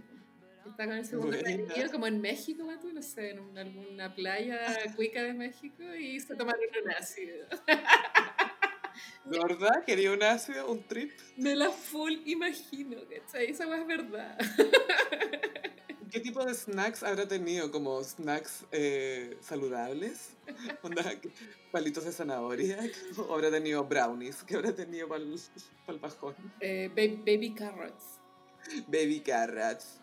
Speaker 2: Está con el segundo
Speaker 1: Buena.
Speaker 2: marido, como en México, Matu, no sé, en un- alguna playa cuica de México, y se tomaron un ácido.
Speaker 1: ¿De verdad? ¿Quería un ácido, un trip?
Speaker 2: Me la full imagino, ¿cachai? Esa es verdad.
Speaker 1: ¿Qué tipo de snacks habrá tenido? ¿Como snacks eh, saludables? Onda, palitos de zanahoria. ¿O habrá tenido brownies? ¿Qué habrá tenido para el bajón?
Speaker 2: Eh, ba- baby carrots.
Speaker 1: Baby carrots.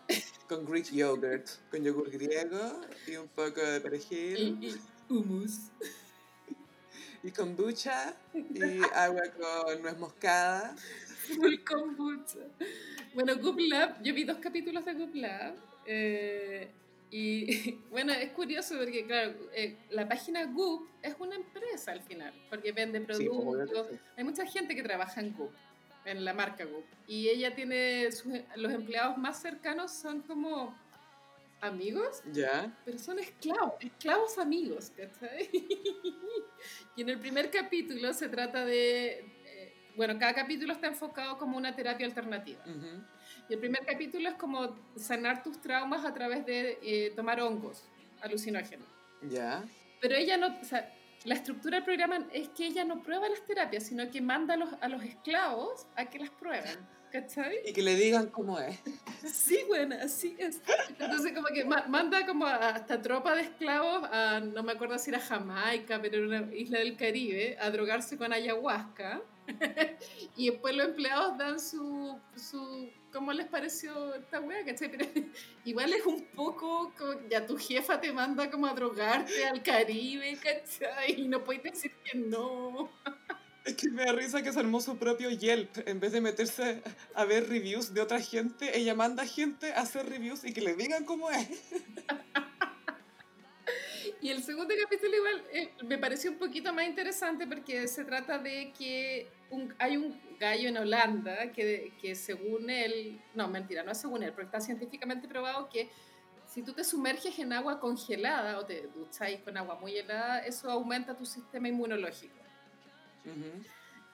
Speaker 1: Con Greek yogurt. Con yogur griego y un poco de
Speaker 2: Y,
Speaker 1: perejil.
Speaker 2: y hummus.
Speaker 1: Y kombucha. Y agua con nuez moscada.
Speaker 2: Full kombucha. Bueno, Goop Lab, yo vi dos capítulos de Goop Lab. eh, y bueno, es curioso porque, claro, eh, la página Goop es una empresa al final, porque vende
Speaker 1: Sí,
Speaker 2: productos.
Speaker 1: sí.
Speaker 2: Hay mucha gente que trabaja en Goop, en la marca Goop. Y ella tiene, sus- los empleados más cercanos son como amigos,
Speaker 1: ¿Ya?
Speaker 2: pero son esclavos, esclavos amigos, ¿cachai? y en el primer capítulo se trata de, eh, bueno, cada capítulo está enfocado como una terapia alternativa.
Speaker 1: Ujú.
Speaker 2: Y el primer capítulo es como sanar tus traumas a través de eh, tomar hongos alucinógenos.
Speaker 1: ¿Ya?
Speaker 2: Pero ella no, o sea, la estructura del programa es que ella no prueba las terapias, sino que manda a los, a los esclavos a que las prueben. ¿Cachai?
Speaker 1: Y que le digan cómo es.
Speaker 2: Sí, bueno, así es. Entonces, como que ma- manda como a hasta tropa de esclavos a, no me acuerdo si era Jamaica, pero era una isla del Caribe, a drogarse con ayahuasca. y después los empleados dan su, su ¿cómo les pareció esta wea? Pero igual es un poco, como, ya tu jefa te manda como a drogarte al Caribe, ¿cachai? Y no puedes decir que no.
Speaker 1: Es que me da risa que se armó su propio Yelp. En vez de meterse a ver reviews de otra gente, ella manda gente a hacer reviews y que le digan cómo es.
Speaker 2: Y el segundo capítulo igual eh, me pareció un poquito más interesante porque se trata de que un- hay un gallo en Holanda que, que según él, no mentira, no es según él, pero está científicamente probado que si tú te sumerges en agua congelada o te ducháis con agua muy helada, eso aumenta tu sistema inmunológico.
Speaker 1: Ujú.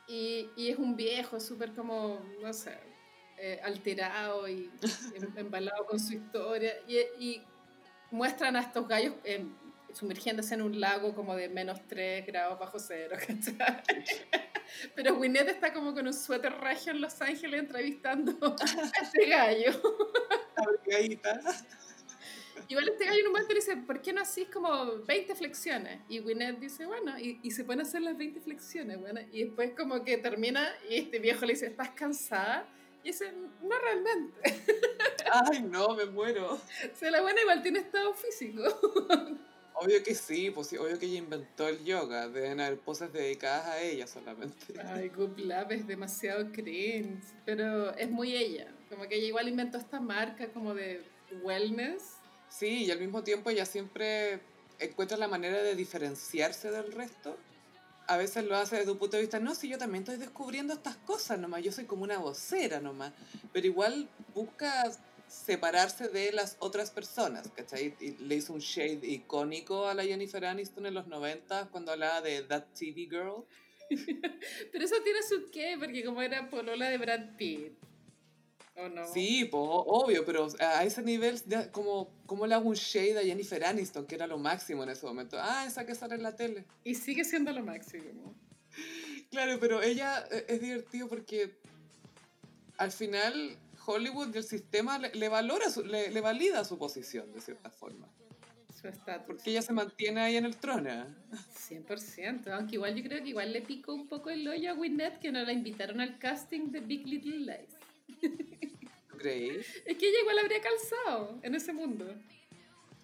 Speaker 2: Y, y es un viejo súper como, no sé, eh, alterado y em- embalado con su historia. Y, y muestran a estos gallos em, sumergiéndose en un lago como de menos 3 grados bajo cero, ¿cachai? Pero Gwyneth está como con un suéter regio en Los Ángeles entrevistando a este gallo.
Speaker 1: Abrigadita.
Speaker 2: Igual este gallo en un momento le dice, ¿por qué no hacís como 20 flexiones? Y Gwyneth dice, bueno, y, y se a hacer las 20 flexiones, bueno, y después como que termina y este viejo le dice, ¿estás cansada? Y dice, no realmente.
Speaker 1: Ay, no, me muero.
Speaker 2: O sea, la buena igual tiene estado físico.
Speaker 1: Obvio que sí, pues sí, obvio que ella inventó el yoga. Deben haber poses dedicadas a ella solamente.
Speaker 2: Ay, Goop Lab es demasiado cringe. Pero es muy ella. Como que ella igual inventó esta marca como de wellness.
Speaker 1: Sí, y al mismo tiempo ella siempre encuentra la manera de diferenciarse del resto. A veces lo hace desde un punto de vista, no, si yo también estoy descubriendo estas cosas nomás, yo soy como una vocera nomás, pero igual busca separarse de las otras personas, ¿cachai? Y le hizo un shade icónico a la Jennifer Aniston en los 90 cuando hablaba de That TV Girl.
Speaker 2: Pero eso tiene su qué, porque como era polola de Brad Pitt. ¿O no?
Speaker 1: Sí, pues obvio, pero a ese nivel, como, como le hago un shade a Jennifer Aniston, que era lo máximo en ese momento. Ah, esa que sale en la tele.
Speaker 2: Y sigue siendo lo máximo.
Speaker 1: Claro, pero ella eh, es divertido porque al final Hollywood y el sistema le, le valora, su- le, le valida su posición de cierta forma.
Speaker 2: Su estatus.
Speaker 1: Porque ella se mantiene ahí en el trono.
Speaker 2: 100%, aunque igual yo creo que igual le picó un poco el hoyo a Gwyneth que no la invitaron al casting de Big Little Lies.
Speaker 1: ¿Tú creí?
Speaker 2: Es que ella igual habría calzado en ese mundo.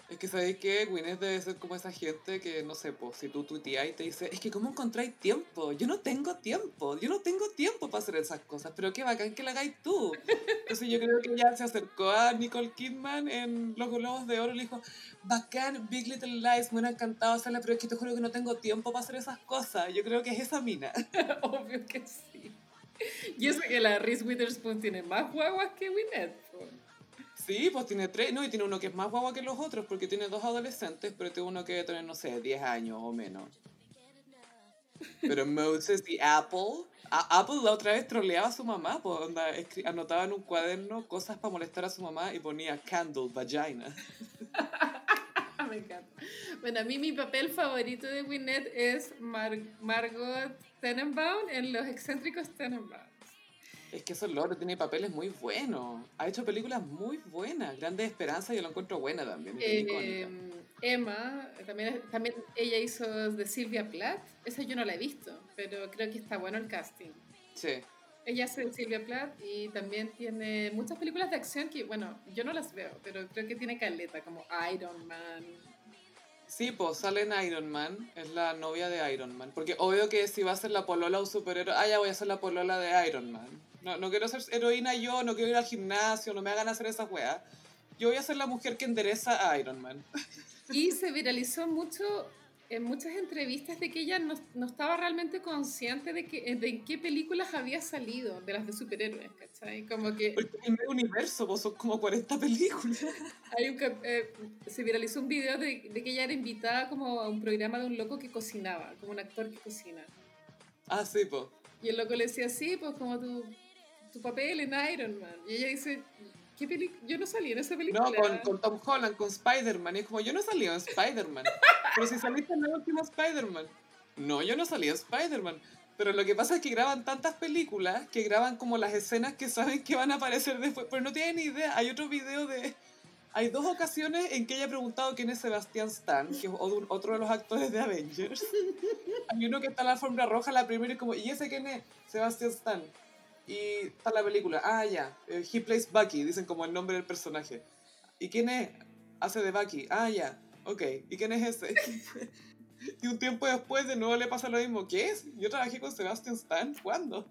Speaker 1: Es que sabéis que Gwyneth debe ser como esa gente que, no sé, pues, si tú tuiteas y te dice, es que ¿cómo encontráis tiempo? Yo no tengo tiempo, yo no tengo tiempo para hacer esas cosas, pero qué bacán que la hagáis tú. Entonces yo creo que ella se acercó a Nicole Kidman en Los Globos de Oro y le dijo, bacán, Big Little Lies, me hubiera encantado hacerla, pero es que te juro que no tengo tiempo para hacer esas cosas. Yo creo que es esa mina.
Speaker 2: Obvio que sí. Y eso que la Reese Witherspoon tiene más guaguas que Gwyneth.
Speaker 1: Sí, pues tiene tres, no, y tiene uno que es más guagua que los otros, porque tiene dos adolescentes, pero tiene uno que debe tener, no sé, 10 años o menos. Pero Moses y Apple, a- Apple la otra vez troleaba a su mamá, pues onda, anotaba en un cuaderno cosas para molestar a su mamá y ponía candle, vagina.
Speaker 2: Me encanta. Bueno, a mí mi papel favorito de Gwyneth es Mar- Margot Tenenbaum en Los excéntricos Tenenbaum.
Speaker 1: Es que eso es loro, tiene papeles muy buenos. Ha hecho películas muy buenas. Grandes Esperanzas yo la encuentro buena también.
Speaker 2: Eh. Emma, también, también ella hizo de Silvia Plath. Esa yo no la he visto, pero creo que está bueno el casting.
Speaker 1: Sí.
Speaker 2: Ella hace de Silvia Plath y también tiene muchas películas de acción que, bueno, yo no las veo, pero creo que tiene caleta, como Iron Man.
Speaker 1: Sí, pues sale en Iron Man, es la novia de Iron Man. Porque obvio que si va a ser la polola un superhéroe, ah, ya voy a ser la polola de Iron Man. No, no quiero ser heroína yo, no quiero ir al gimnasio, no me hagan hacer esas weas. Yo voy a ser la mujer que endereza a Iron Man.
Speaker 2: Y se viralizó mucho en muchas entrevistas de que ella no, no estaba realmente consciente de, que, de en qué películas había salido, de las de superhéroes, ¿cachai? Como que
Speaker 1: Porque en el universo, pues son como 40 películas.
Speaker 2: hay un, eh, se viralizó un video de, de que ella era invitada como a un programa de un loco que cocinaba, como un actor que cocina.
Speaker 1: Ah, sí, pues.
Speaker 2: Y el loco le decía, sí, pues como tu, tu papel en Iron Man. Y ella dice, ¿qué película? Yo no salí en esa película.
Speaker 1: No, con, con Tom Holland, con Spider-Man. Y es como, yo no salí en Spider-Man. Pero si saliste en el último Spider-Man. No, yo no salí en Spider-Man. Pero lo que pasa es que graban tantas películas que graban como las escenas que saben que van a aparecer después. Pero no tienen ni idea. Hay otro video de... Hay dos ocasiones en que ella ha preguntado quién es Sebastián Stan, que es otro de los actores de Avengers. Hay uno que está en la alfombra roja, la primera, y como, ¿y ese quién es? Sebastián Stan. Y está la película, ah, ya, eh, He Plays Bucky, dicen como el nombre del personaje. ¿Y quién es? Hace de Bucky, ah, ya, ok. ¿Y quién es ese? y un tiempo después de nuevo le pasa lo mismo, ¿qué es? Yo trabajé con Sebastian Stan, ¿cuándo?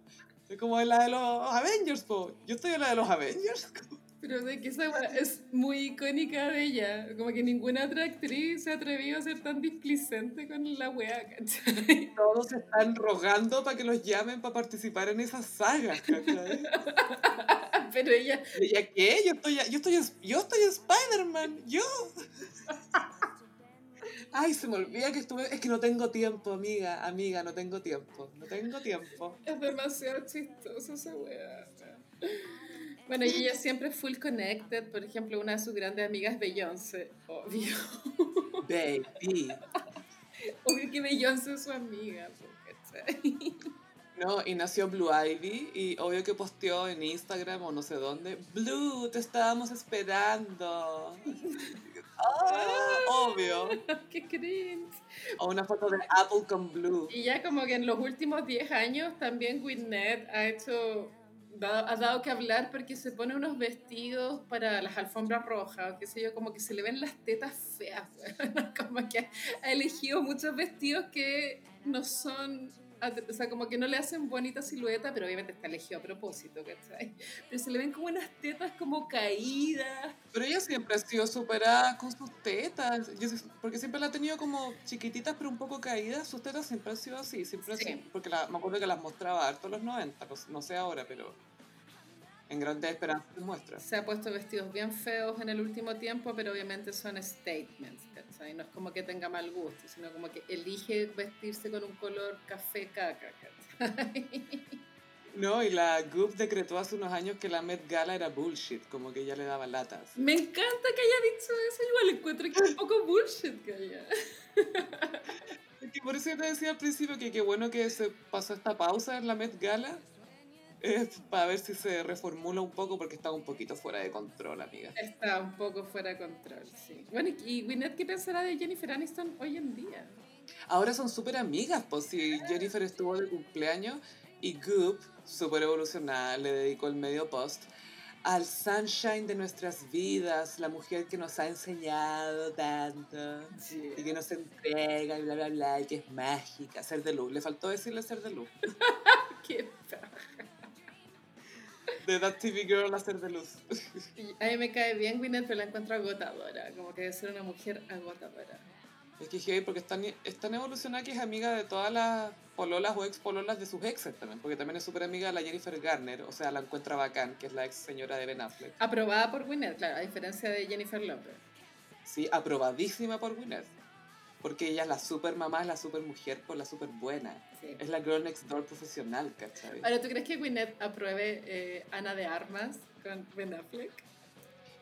Speaker 1: Es como en la de los Avengers, po. Yo estoy en la de los Avengers.
Speaker 2: Pero de que esa es muy icónica de ella. Como que ninguna otra actriz se ha atrevido a ser tan displicente con la wea, ¿cachai?
Speaker 1: Todos están rogando para que los llamen para participar en esas sagas, ¿cachai?
Speaker 2: Pero ella,
Speaker 1: ¿Y ella qué? Yo estoy, yo estoy, yo estoy Spider-Man, yo. Ay, se me olvida que estuve. Es que no tengo tiempo, amiga, amiga, no tengo tiempo. No tengo tiempo.
Speaker 2: es demasiado chistosa esa wea. Bueno, y ella siempre es full connected. Por ejemplo, una de sus grandes amigas es Beyoncé. Obvio.
Speaker 1: Baby.
Speaker 2: Obvio que Beyoncé es su amiga.
Speaker 1: No, y nació Blue Ivy y obvio que posteó en Instagram o no sé dónde. Blue, te estábamos esperando. Ah, obvio.
Speaker 2: ¡Qué cringe!
Speaker 1: O una foto de Apple con Blue.
Speaker 2: Y ya como que en los últimos 10 años también Gwyneth ha hecho ha dado que hablar porque se pone unos vestidos para las alfombras rojas, qué sé yo, como que se le ven las tetas feas, como que ha elegido muchos vestidos que no son o sea, como que no le hacen bonita silueta, pero obviamente está elegido a propósito, ¿cachai? Pero se le ven como unas tetas como caídas.
Speaker 1: Pero ella siempre ha sido superada con sus tetas, porque siempre la ha tenido como chiquititas pero un poco caídas, sus tetas siempre han sido así, siempre así, porque la, me acuerdo que las mostraba harto en los 90, no sé ahora, pero en Grandes Esperanzas muestra.
Speaker 2: Se ha puesto vestidos bien feos en el último tiempo, pero obviamente son statements, ¿cachai? No es como que tenga mal gusto, sino como que elige vestirse con un color café caca,
Speaker 1: No, y la Goop decretó hace unos años que la Met Gala era bullshit, como que ella le daba latas.
Speaker 2: Me encanta que haya dicho eso, igual encuentro que es un poco bullshit que haya.
Speaker 1: por eso te decía al principio que qué bueno que se pasó esta pausa en la Met Gala, para ver si se reformula un poco porque está un poquito fuera de control, amiga.
Speaker 2: Está un poco fuera de control, sí. Bueno, ¿y Gwyneth qué pensará de Jennifer Aniston hoy en día?
Speaker 1: Ahora son súper amigas, pues si Jennifer estuvo de cumpleaños y Goop, súper evolucionada, le dedicó el medio post al sunshine de nuestras vidas, la mujer que nos ha enseñado tanto y que nos entrega y bla, bla, bla, y que es mágica, ser de luz. Le faltó decirle ser de luz.
Speaker 2: Qué
Speaker 1: de That TV Girl a ser de luz.
Speaker 2: A mí me cae bien Gwyneth, pero la encuentro agotadora, como que debe ser una mujer agotadora.
Speaker 1: Es que hey, porque es tan, es tan evolucionada que es amiga de todas las pololas o ex pololas de sus exes también, porque también es súper amiga de la Jennifer Garner, o sea, la encuentra bacán, que es la ex señora de Ben Affleck.
Speaker 2: Aprobada por Gwyneth, claro, a diferencia de Jennifer Lopez.
Speaker 1: Sí, aprobadísima por Gwyneth. Porque ella es la super mamá, es la super mujer, por la super buena. Es la girl next door profesional, ¿cachai?
Speaker 2: Ahora, ¿tú crees que Gwyneth apruebe eh, Ana de Armas con Ben Affleck?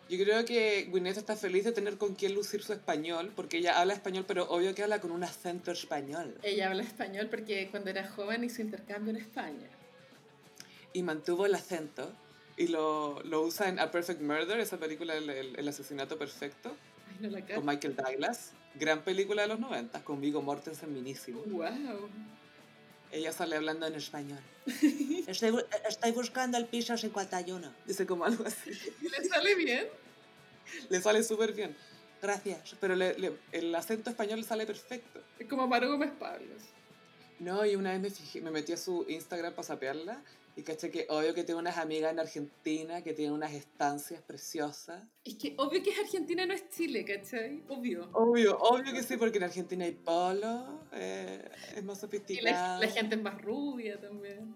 Speaker 1: Yo creo que Gwyneth está feliz de tener con quien lucir su español, porque ella habla español, pero obvio que habla con un acento español.
Speaker 2: Ella habla español porque cuando era joven hizo intercambio en España.
Speaker 1: Y mantuvo el acento, y lo, lo usa en A Perfect Murder, esa película, El, el, asesinato perfecto,
Speaker 2: Ay, no la
Speaker 1: con Michael Douglas. Gran película de los 90, con Vigo Mortensen minísimo.
Speaker 2: ¡Wow!
Speaker 1: Ella sale hablando en español. estoy, buscando el piso 51. Dice como algo así.
Speaker 2: ¿Le sale bien?
Speaker 1: Le sale súper bien. Gracias. Pero el acento español le sale perfecto.
Speaker 2: Es como Maro Gómez Pablos.
Speaker 1: No, y una vez me, fijé, me metí a su Instagram para sapearla y caché que obvio que tiene unas amigas en Argentina que tienen unas estancias preciosas.
Speaker 2: Es que obvio que es Argentina, no es Chile, ¿cachai? Obvio.
Speaker 1: Obvio, obvio que sí, porque en Argentina hay polo, eh, es más sofisticado.
Speaker 2: Y la, gente es más rubia también.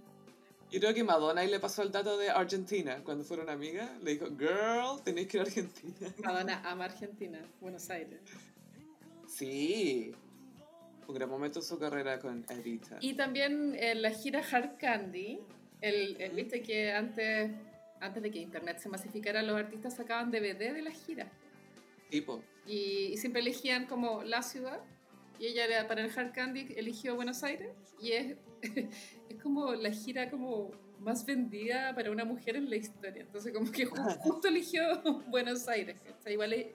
Speaker 1: Yo creo que Madonna ahí le pasó el dato de Argentina cuando fueron amigas. Le dijo, girl, tenéis que ir a Argentina.
Speaker 2: Madonna ama Argentina, Buenos Aires.
Speaker 1: Sí, un gran momento en su carrera con Evita.
Speaker 2: Y también en la gira Hard Candy, el, Viste que antes, antes de que Internet se masificara, los artistas sacaban DVD de la gira.
Speaker 1: Tipo.
Speaker 2: Y, siempre elegían como la ciudad. Y ella para el Hard Candy eligió Buenos Aires. Y es, es como la gira como más vendida para una mujer en la historia. Entonces como que justo eligió Buenos Aires. igual,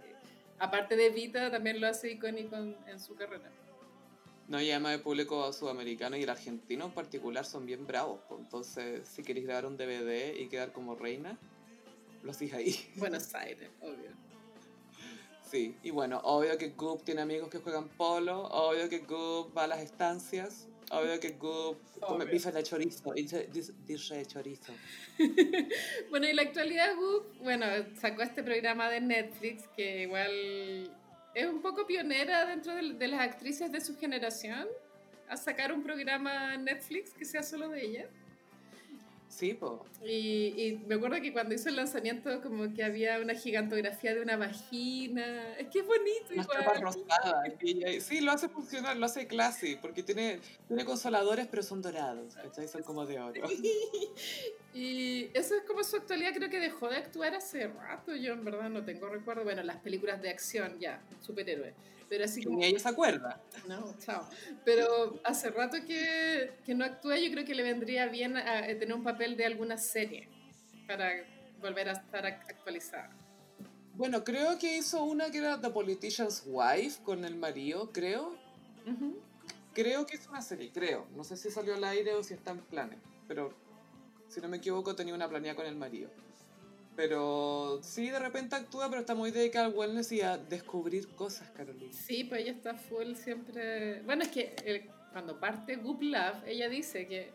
Speaker 2: aparte de Vita, también lo hace icónico en su carrera.
Speaker 1: No, y además el público sudamericano y el argentino en particular son bien bravos. Entonces, si queréis grabar un DVD y quedar como reina, lo hacéis ahí.
Speaker 2: Buenos Aires, obvio.
Speaker 1: Sí, y bueno, obvio que Goop tiene amigos que juegan polo, obvio que Goop va a las estancias, obvio que Goop come bife de chorizo, dice chorizo.
Speaker 2: bueno, y la actualidad Goop, bueno, sacó este programa de Netflix que igual es un poco pionera dentro de, las actrices de su generación a sacar un programa Netflix que sea solo de ella.
Speaker 1: Sí, po.
Speaker 2: Y, y, me acuerdo que cuando hizo el lanzamiento como que había una gigantografía de una vagina. Es que es bonito
Speaker 1: una
Speaker 2: igual.
Speaker 1: rosada. sí, lo hace funcionar, lo hace classy, porque tiene, tiene consoladores pero son dorados, Son como de oro.
Speaker 2: y eso es como su actualidad, creo que dejó de actuar hace rato, yo en verdad no tengo recuerdo. Bueno, las películas de acción, ya, superhéroe. Pero así como...
Speaker 1: Ni ella se acuerda.
Speaker 2: No, chao. Pero hace rato que, que no actúa, yo creo que le vendría bien a, eh, tener un papel de alguna serie para volver a estar actualizada.
Speaker 1: Bueno, creo que hizo una que era The Politician's Wife con el marido, creo. Creo que es una serie, creo. No sé si salió al aire o si está en planes, pero Si no me equivoco, tenía una planeada con el marido. Pero sí, de repente actúa, pero está muy dedicada al wellness y a descubrir cosas, Carolina.
Speaker 2: Sí, pues ella está full siempre... Bueno, es que el- cuando parte Goop Love, ella dice que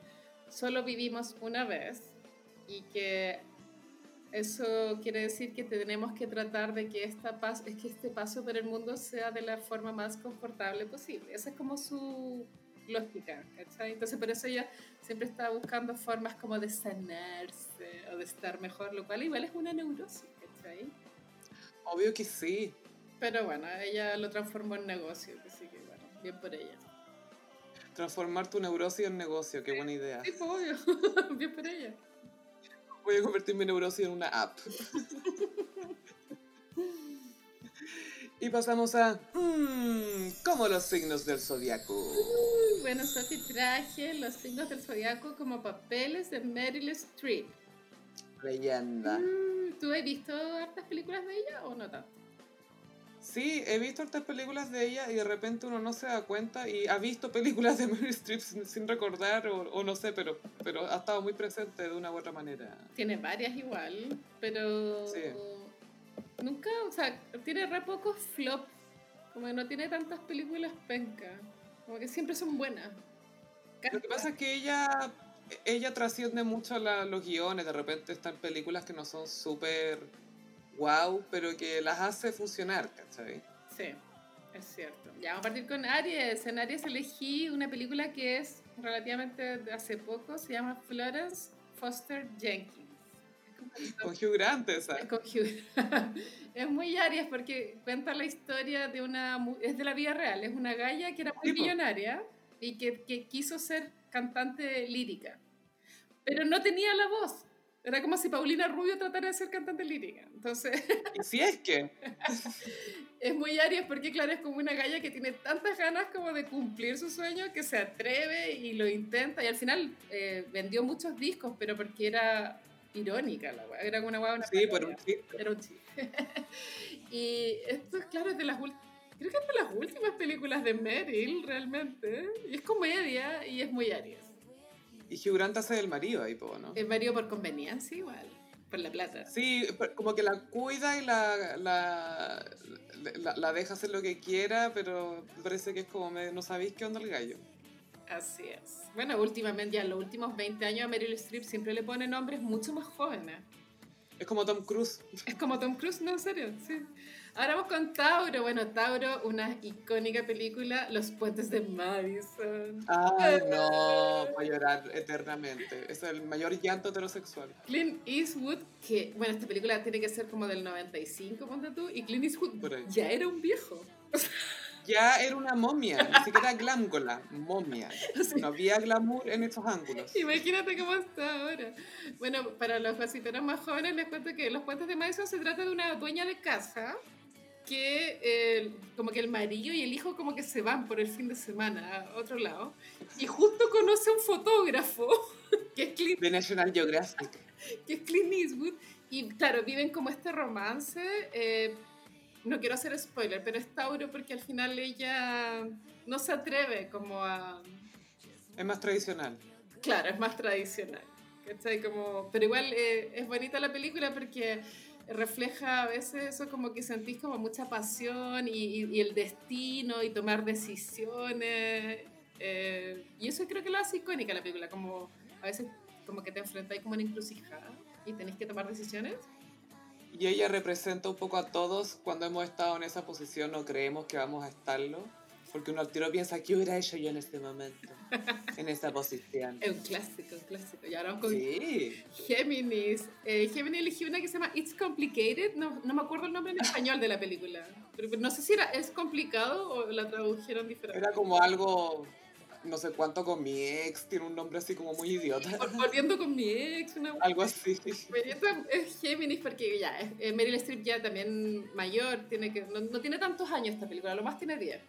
Speaker 2: solo vivimos una vez y que eso quiere decir que tenemos que tratar de que, esta pas es que este paso por el mundo sea de la forma más confortable posible. Esa es como su lógica, ¿cachai? Entonces por eso ella siempre está buscando formas como de sanarse o de estar mejor, lo cual igual es una neurosis, ¿cachai?
Speaker 1: Obvio que sí.
Speaker 2: Pero bueno, ella lo transformó en negocio, así que bueno, bien por ella.
Speaker 1: Transformar tu neurosis en negocio, qué buena idea.
Speaker 2: Sí, pues, obvio, bien por ella.
Speaker 1: Voy a convertir mi neurosis en una app. y pasamos a... hmm, como los signos del zodiaco.
Speaker 2: Uy, Bueno, Sophie traje los signos del zodiaco como papeles de Meryl Streep.
Speaker 1: Leyenda.
Speaker 2: Mm, ¿Tú has visto hartas películas de ella o no tanto?
Speaker 1: Sí, he visto otras películas de ella y de repente uno no se da cuenta y ha visto películas de Meryl Streep sin, sin recordar o, o no sé, pero, pero ha estado muy presente de una u otra manera.
Speaker 2: Tiene varias igual, pero
Speaker 1: Sí.
Speaker 2: Nunca, o sea, tiene re pocos flop. Como que no tiene tantas películas penca. Como que siempre son buenas.
Speaker 1: Lo que pasa es que ella, ella trasciende mucho la- los guiones, de repente están películas que no son súper wow, pero que las hace funcionar, ¿cachai?
Speaker 2: Sí, es cierto. Ya, vamos a partir con Aries. En Aries elegí una película que es relativamente de hace poco, se llama Florence Foster Jenkins.
Speaker 1: Con Hugh Grant esa.
Speaker 2: es con Hugh. Es muy Aries porque cuenta la historia de una... Es de la vida real. Es una galla que era muy millonaria y que, que quiso ser cantante lírica. Pero no tenía la voz. Era como si Paulina Rubio tratara de ser cantante lírica. Entonces...
Speaker 1: Y si es que,
Speaker 2: Es muy Aries porque, claro, es como una galla que tiene tantas ganas como de cumplir su sueño que se atreve y lo intenta. Y al final eh, vendió muchos discos, pero porque era irónica la weá. Era una weá, una
Speaker 1: sí, por un chiste.
Speaker 2: Era un chiste. y esto, claro, es de las últimas. Creo que es de las últimas películas de Meryl, realmente. Y es comedia y es muy Aries.
Speaker 1: Y Hugh Grant hace del marido ahí, ¿no?
Speaker 2: Es marido por conveniencia igual, por la plata.
Speaker 1: Sí, como que la cuida y la, la, la, la deja hacer lo que quiera, pero parece que es como, me- no sabéis qué onda el gallo.
Speaker 2: Así es. Bueno, últimamente, ya en los últimos 20 años a Meryl Streep siempre le pone nombres mucho más jóvenes.
Speaker 1: Es como Tom Cruise.
Speaker 2: Es como Tom Cruise, no, en serio, sí. Ahora vamos con Tauro. Bueno, Tauro, una icónica película, Los puentes de Madison.
Speaker 1: Ay, no, voy a llorar eternamente. Es el mayor llanto heterosexual.
Speaker 2: Clint Eastwood, que, bueno, esta película tiene que ser como del 95, ponte tú, y Clint Eastwood ya era un viejo.
Speaker 1: Ya era una momia, ni siquiera glángola, momia.
Speaker 2: Así,
Speaker 1: No había glamour en estos ángulos.
Speaker 2: Imagínate cómo está ahora. Bueno, para los gossiperos más jóvenes les cuento que Los Puentes de Madison se trata de una dueña de casa que eh, como que el marido y el hijo como que se van por el fin de semana a otro lado y justo conoce a un fotógrafo que es Clint,
Speaker 1: De National Geographic.
Speaker 2: que es Clint Eastwood y claro, viven como este romance. eh, no quiero hacer spoiler, pero es Tauro porque al final ella no se atreve como a...
Speaker 1: Es más tradicional.
Speaker 2: Claro, es más tradicional. ¿cachai? Como, pero igual eh, es bonita la película porque refleja a veces eso como que sentís como mucha pasión y, y- y el destino y tomar decisiones. eh, y eso creo que lo hace icónica la película, como a veces como que te enfrentáis como una encrucijada y tenéis que tomar decisiones.
Speaker 1: Y ella representa un poco a todos cuando hemos estado en esa posición o creemos que vamos a estarlo. Porque uno al tiro piensa, ¿qué hubiera hecho yo en este momento? En esa posición.
Speaker 2: Es un clásico, un clásico. Y ahora vamos con
Speaker 1: Sí.
Speaker 2: Géminis. Eh, Géminis eligió una que se llama It's Complicated. No, no me acuerdo el nombre en español de la película. Pero, pero no sé si era es complicado o la tradujeron diferente.
Speaker 1: Era como algo, no sé cuánto con mi ex, tiene un nombre así como muy idiota.
Speaker 2: Vol- Volviendo con mi ex, una
Speaker 1: Algo así.
Speaker 2: Es Géminis porque ya, eh, Meryl Streep ya también mayor, tiene que, no, no tiene tantos años esta película, lo más tiene 10.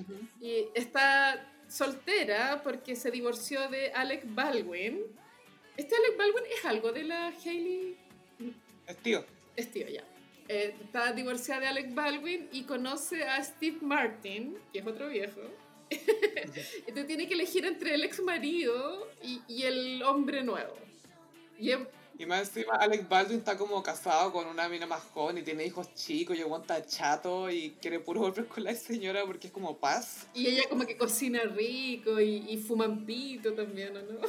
Speaker 1: Ujú.
Speaker 2: Y está soltera porque se divorció de Alec Baldwin. Este Alec Baldwin es algo de la Hailey
Speaker 1: Es tío.
Speaker 2: Es tío, ya. Eh, está divorciada de Alec Baldwin y conoce a Steve Martin, que es otro viejo. Entonces tiene que elegir entre el ex marido y, y el hombre nuevo. Y es-
Speaker 1: Y más encima, Alec Baldwin está como casado con una mina más joven y tiene hijos chicos y aguanta chato y quiere puro volver con la señora porque es como paz.
Speaker 2: Y ella como que cocina rico y, y fuman pito también, ¿o ¿no?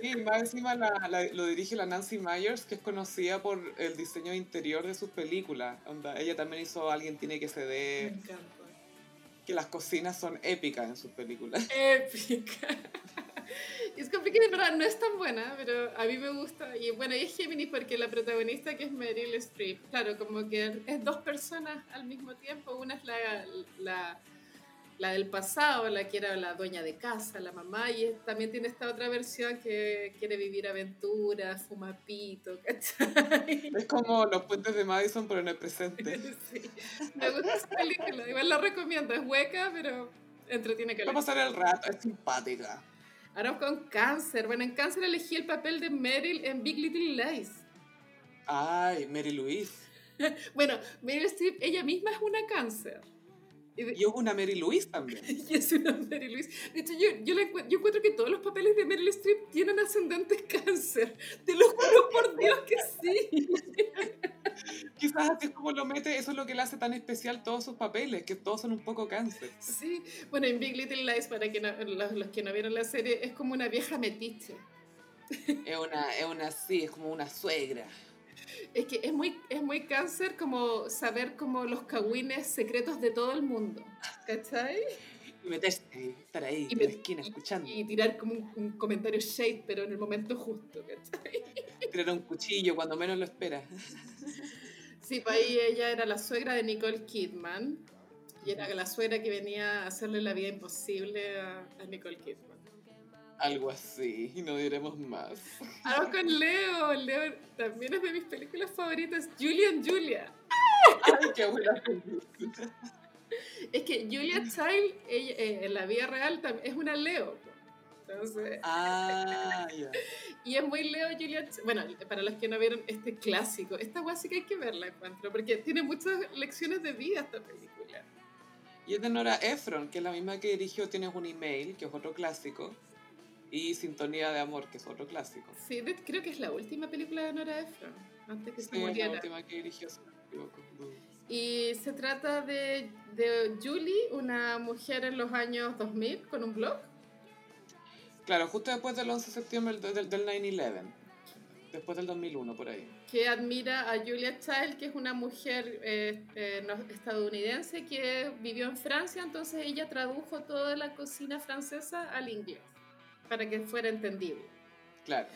Speaker 1: Sí, y más encima la- la- lo dirige la Nancy Myers, que es conocida por el diseño interior de sus películas. Onda, ella también hizo Alguien tiene que
Speaker 2: Me
Speaker 1: ceder,
Speaker 2: encanta.
Speaker 1: Que las cocinas son épicas en sus películas.
Speaker 2: Épica. Y es complicado, en verdad no es tan buena, pero a mí me gusta. Y bueno, y es Géminis porque la protagonista que es Meryl Streep, claro, como que es dos personas al mismo tiempo. Una es la, la del pasado, la que era la dueña de casa, la mamá, y también tiene esta otra versión que quiere vivir aventuras, fuma pito, ¿cachai?
Speaker 1: Es como Los Puentes de Madison, pero en el presente.
Speaker 2: Sí. Me gusta esa película, igual la recomiendo, es hueca, pero entretiene que
Speaker 1: Va a pasar el rato, es simpática.
Speaker 2: Ahora con cáncer. Bueno, en cáncer elegí el papel de Meryl en Big Little Lies.
Speaker 1: Ay, Mary Louise.
Speaker 2: Bueno, Meryl Streep, ella misma es una cáncer. Y,
Speaker 1: hubo una Mary Louise también.
Speaker 2: y es una Meryl Louise. De hecho, yo, yo, la encuent- yo encuentro que todos los papeles de Meryl Streep tienen ascendentes cáncer. Te lo juro por Dios que sí.
Speaker 1: Quizás así es como lo mete, eso es lo que le hace tan especial todos sus papeles, que todos son un poco cáncer.
Speaker 2: Sí. Bueno, en Big Little Lies, para que no- los, los que no vieron la serie, es como una vieja metiche.
Speaker 1: Es una, es una, sí, es como una suegra.
Speaker 2: Es que es muy, es muy cáncer como saber como los cagüines secretos de todo el mundo. ¿Cachai?
Speaker 1: Y meterse, estar ahí,
Speaker 2: Y
Speaker 1: en la esquina, escuchando.
Speaker 2: Y tirar como un, un comentario shade, pero en el momento justo, ¿cachai?
Speaker 1: Tirar un cuchillo cuando menos lo espera.
Speaker 2: Sí, pues ahí ella era la suegra de Nicole Kidman. Y era la suegra que venía a hacerle la vida imposible a, a Nicole Kidman.
Speaker 1: Algo así, y no diremos más.
Speaker 2: Ahora con Leo. Leo también es de mis películas favoritas. Julian Julia.
Speaker 1: Ay, qué buena película.
Speaker 2: Es que Julia Child, ella, eh, en la vida real, es una Leo. Entonces,
Speaker 1: Ah, ya.
Speaker 2: y es muy Leo Julia Ch- Bueno, para los que no vieron este clásico, esta guay sí que hay que verla, encuentro, porque tiene muchas lecciones de vida esta película.
Speaker 1: Y es de Nora Ephron, que es la misma que dirigió Tienes un email, que es otro clásico. Y Sintonía de Amor, que es otro clásico.
Speaker 2: Sí, creo que es la última película de Nora Ephron, antes que se
Speaker 1: Sí, es la
Speaker 2: muriera.
Speaker 1: última que dirigió, si no me equivoco.
Speaker 2: Y se trata de, de Julie, una mujer en los años 2000 con un blog.
Speaker 1: Claro, justo después del 11 de septiembre del, del, del 9-11. Después del 2001, por ahí.
Speaker 2: que admira a Julia Child, que es una mujer eh, eh, estadounidense que vivió en Francia, entonces ella tradujo toda la cocina francesa al inglés para que fuera entendible.
Speaker 1: Claro.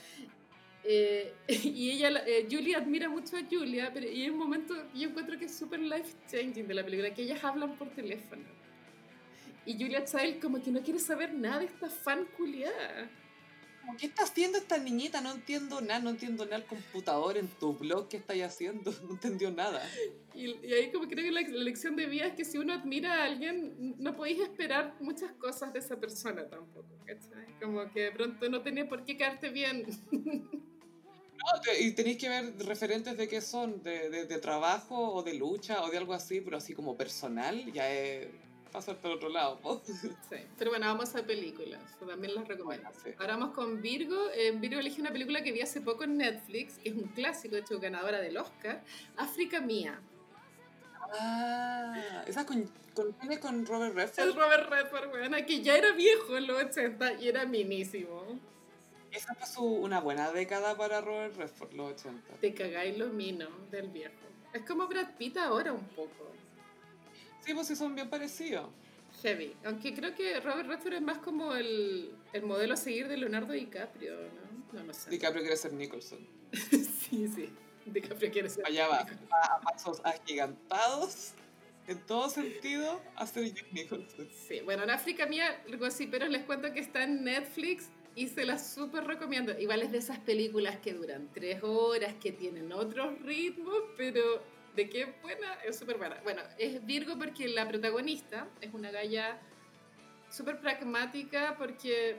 Speaker 2: Eh, y ella, la- eh, Julia admira mucho a Julia, pero y hay un momento yo encuentro que es súper life changing de la película, que ellas hablan por teléfono. Y Julia Child como que no quiere saber nada de esta fan culiada.
Speaker 1: Como, ¿Qué está haciendo esta niñita? No entiendo nada, no entiendo nada el computador en tu blog, ¿qué estáis haciendo? No entendió nada.
Speaker 2: Y, y ahí como creo que la, lección de vida es que si uno admira a alguien, no podéis esperar muchas cosas de esa persona tampoco, ¿cachai? Como que de pronto no tenía por qué caerte bien.
Speaker 1: No, te- y tenéis que ver referentes de qué son, de, de, de trabajo o de lucha o de algo así, pero así como personal, ya es pasar por otro lado. po.
Speaker 2: Sí. Pero bueno, vamos a películas, también las recomiendo.
Speaker 1: Bueno, sí.
Speaker 2: Ahora vamos con Virgo. En Virgo elegí una película que vi hace poco en Netflix, que es un clásico, de hecho ganadora del Oscar, África Mía.
Speaker 1: Ah, esa con, con, ¿quién es con Robert
Speaker 2: Es
Speaker 1: Redford.
Speaker 2: Robert Redford, weona, que ya era viejo en los 80 y era minísimo.
Speaker 1: Esa fue su- una buena década para Robert Redford, los 80.
Speaker 2: Te cagáis lo mino del viejo. Es como Brad Pitt ahora un poco.
Speaker 1: Sí, pues sí son bien parecidos.
Speaker 2: Heavy. Aunque creo que Robert Redford es más como el, el modelo a seguir de Leonardo DiCaprio, ¿no? No, no sé.
Speaker 1: DiCaprio quiere ser Nicholson.
Speaker 2: sí, sí. DiCaprio quiere ser.
Speaker 1: Allá va, va a pasos agigantados, en todo sentido, a ser Jack Nicholson.
Speaker 2: Sí, bueno, en África Mía, así, pero les cuento que está en Netflix y se la súper recomiendo. Igual es de esas películas que duran tres horas, que tienen otros ritmos, pero de qué buena, es súper buena. Bueno, es Virgo porque la protagonista es una galla súper pragmática porque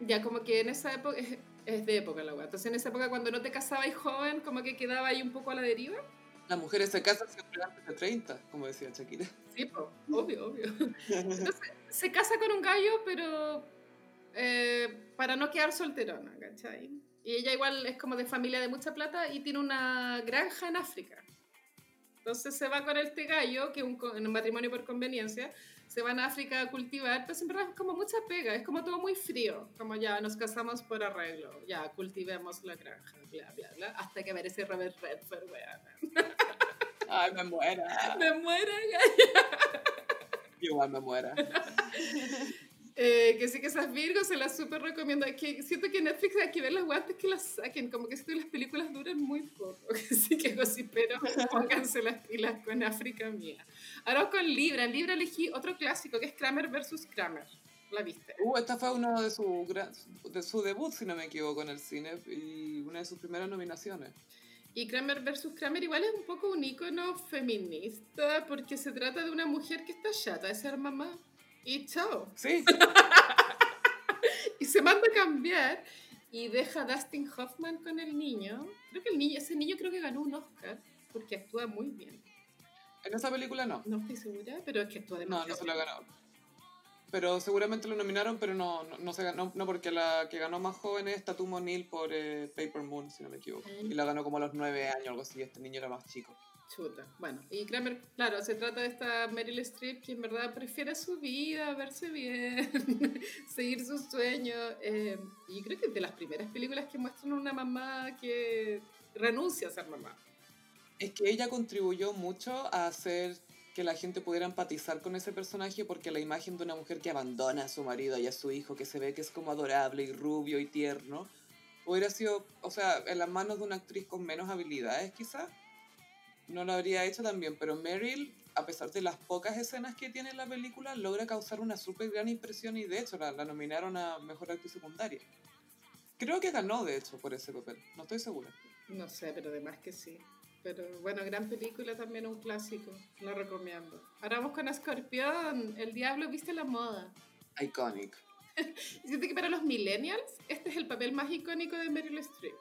Speaker 2: ya como que en esa época, es, es de época la weá, entonces en esa época cuando no te casabas joven, como que quedaba ahí un poco a la deriva.
Speaker 1: Las mujeres se casan siempre antes de 30, como decía Shakira.
Speaker 2: Sí, po, obvio, obvio. Entonces, se casa con un gallo, pero eh, para no quedar solterona, ¿cachai? Y ella igual es como de familia de mucha plata y tiene una granja en África. Entonces se va con este gallo, que es un, un matrimonio por conveniencia, se van a África a cultivar, pero verdad es como mucha pega, es como todo muy frío, como ya nos casamos por arreglo, ya cultivemos la granja, bla, bla, bla, hasta que aparece Robert Redford, weón.
Speaker 1: Ay, me muera.
Speaker 2: Me muero, gallo.
Speaker 1: Igual me muera.
Speaker 2: Eh, que sí que esas Virgos se las súper recomiendo. Que siento que Netflix hay que ver las guantes que las saquen. Como que siento que las películas duran muy poco. Así que pero pónganse las pilas con África mía. Ahora con Libra. En Libra elegí otro clásico que es Kramer versus Kramer. ¿La viste?
Speaker 1: Uh, esta fue uno de su, de su debut, si no me equivoco, en el cine y una de sus primeras nominaciones.
Speaker 2: Y Kramer versus Kramer igual es un poco un icono feminista porque se trata de una mujer que está chata de ser mamá. Y chao.
Speaker 1: Sí,
Speaker 2: y se manda a cambiar y deja a Dustin Hoffman con el niño. Creo que el niño, ese niño creo que ganó un Oscar porque actúa muy bien.
Speaker 1: en esa película no.
Speaker 2: No estoy segura, pero es que actúa
Speaker 1: No,
Speaker 2: demasiado.
Speaker 1: no se lo ha ganado. Pero seguramente lo nominaron, pero no, no, no se ganó, no porque la que ganó más joven es Tatum O'Neill por eh, Paper Moon, si no me equivoco.
Speaker 2: Mm.
Speaker 1: Y la ganó como a los nueve años, algo así, este niño era más chico.
Speaker 2: Chuta. Bueno, y Kramer, claro, se trata de esta Meryl Streep que en verdad prefiere su vida, verse bien, seguir sus sueños. eh, y creo que es de las primeras películas que muestran una mamá que renuncia a ser mamá.
Speaker 1: Es que ella contribuyó mucho a hacer que la gente pudiera empatizar con ese personaje porque la imagen de una mujer que abandona a su marido y a su hijo, que se ve que es como adorable y rubio y tierno, hubiera sido, o sea, en las manos de una actriz con menos habilidades quizás, no lo habría hecho también, pero Meryl, a pesar de las pocas escenas que tiene en la película, logra causar una súper gran impresión y de hecho la, la nominaron a Mejor Actriz Secundaria. Creo que ganó, de hecho, por ese papel, no estoy segura.
Speaker 2: No sé, pero además que sí. Pero bueno, gran película también, un clásico. Lo recomiendo. Ahora vamos con Escorpión. El diablo viste la moda.
Speaker 1: Iconic.
Speaker 2: Siento que para los millennials, este es el papel más icónico de Meryl Streep.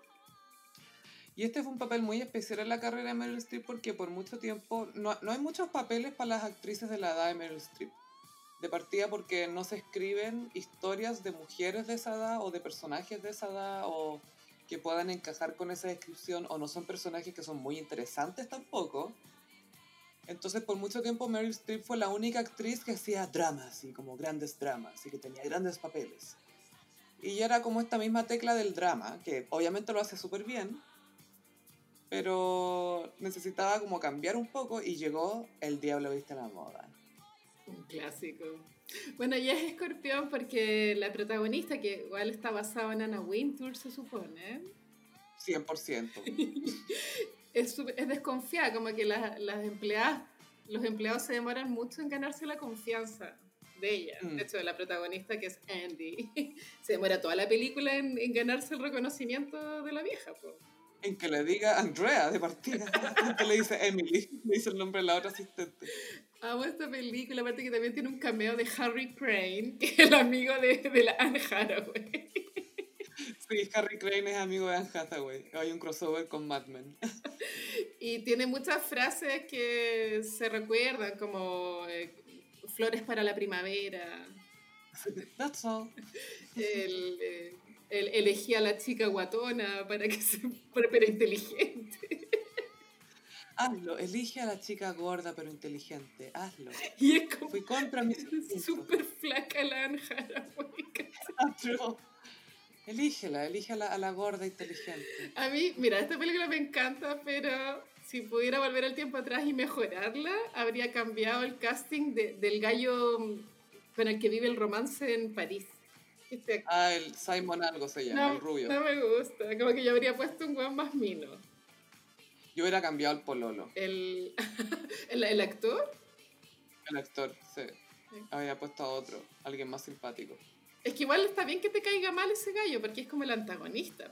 Speaker 1: Y este fue un papel muy especial en la carrera de Meryl Streep porque por mucho tiempo no, no hay muchos papeles para las actrices de la edad de Meryl Streep. De partida porque no se escriben historias de mujeres de esa edad o de personajes de esa edad o que puedan encajar con esa descripción o no son personajes que son muy interesantes tampoco. Entonces por mucho tiempo Meryl Streep fue la única actriz que hacía dramas y como grandes dramas y que tenía grandes papeles. Y ya era como esta misma tecla del drama, que obviamente lo hace súper bien, pero necesitaba como cambiar un poco y llegó El Diablo Viste la Moda.
Speaker 2: Un clásico. Bueno, ya es Escorpión porque la protagonista, que igual está basada en Anna Wintour, se supone,
Speaker 1: 100%.
Speaker 2: es, es desconfiada, como que las, las empleadas, los empleados se demoran mucho en ganarse la confianza de ella.
Speaker 1: Mm.
Speaker 2: De hecho, la protagonista, que es Andy, se demora toda la película en, en ganarse el reconocimiento de la vieja. po.
Speaker 1: En que le diga Andrea de partida, que le dice Emily, le dice el nombre de la otra asistente.
Speaker 2: Amo esta película, aparte que también tiene un cameo de Harry Crane, que es el amigo de, de la Anne Hathaway.
Speaker 1: Sí, Harry Crane es amigo de Anne Hathaway. Hay un crossover con Mad Men.
Speaker 2: Y tiene muchas frases que se recuerdan, como eh, flores para la primavera,
Speaker 1: That's all.
Speaker 2: el, eh, el elegí a la chica guatona para que se pero inteligente.
Speaker 1: Hazlo, elige a la chica gorda pero inteligente. Hazlo.
Speaker 2: Y es como
Speaker 1: Fui contra instintos.
Speaker 2: súper flaca la Hathaway.
Speaker 1: Hazlo. Elígela, elige a la, gorda inteligente.
Speaker 2: A mí, mira, esta película me encanta, pero si pudiera volver el tiempo atrás y mejorarla, habría cambiado el casting de- del gallo con el que vive el romance en París.
Speaker 1: Ah, el Simon algo se llama,
Speaker 2: No,
Speaker 1: el rubio.
Speaker 2: no me gusta, como que yo habría puesto un guan más mino.
Speaker 1: Yo hubiera cambiado el pololo.
Speaker 2: El, el, el actor,
Speaker 1: El actor, sí. Había puesto a otro, alguien más simpático.
Speaker 2: es que igual está bien que te caiga mal ese gallo, porque es como el antagonista.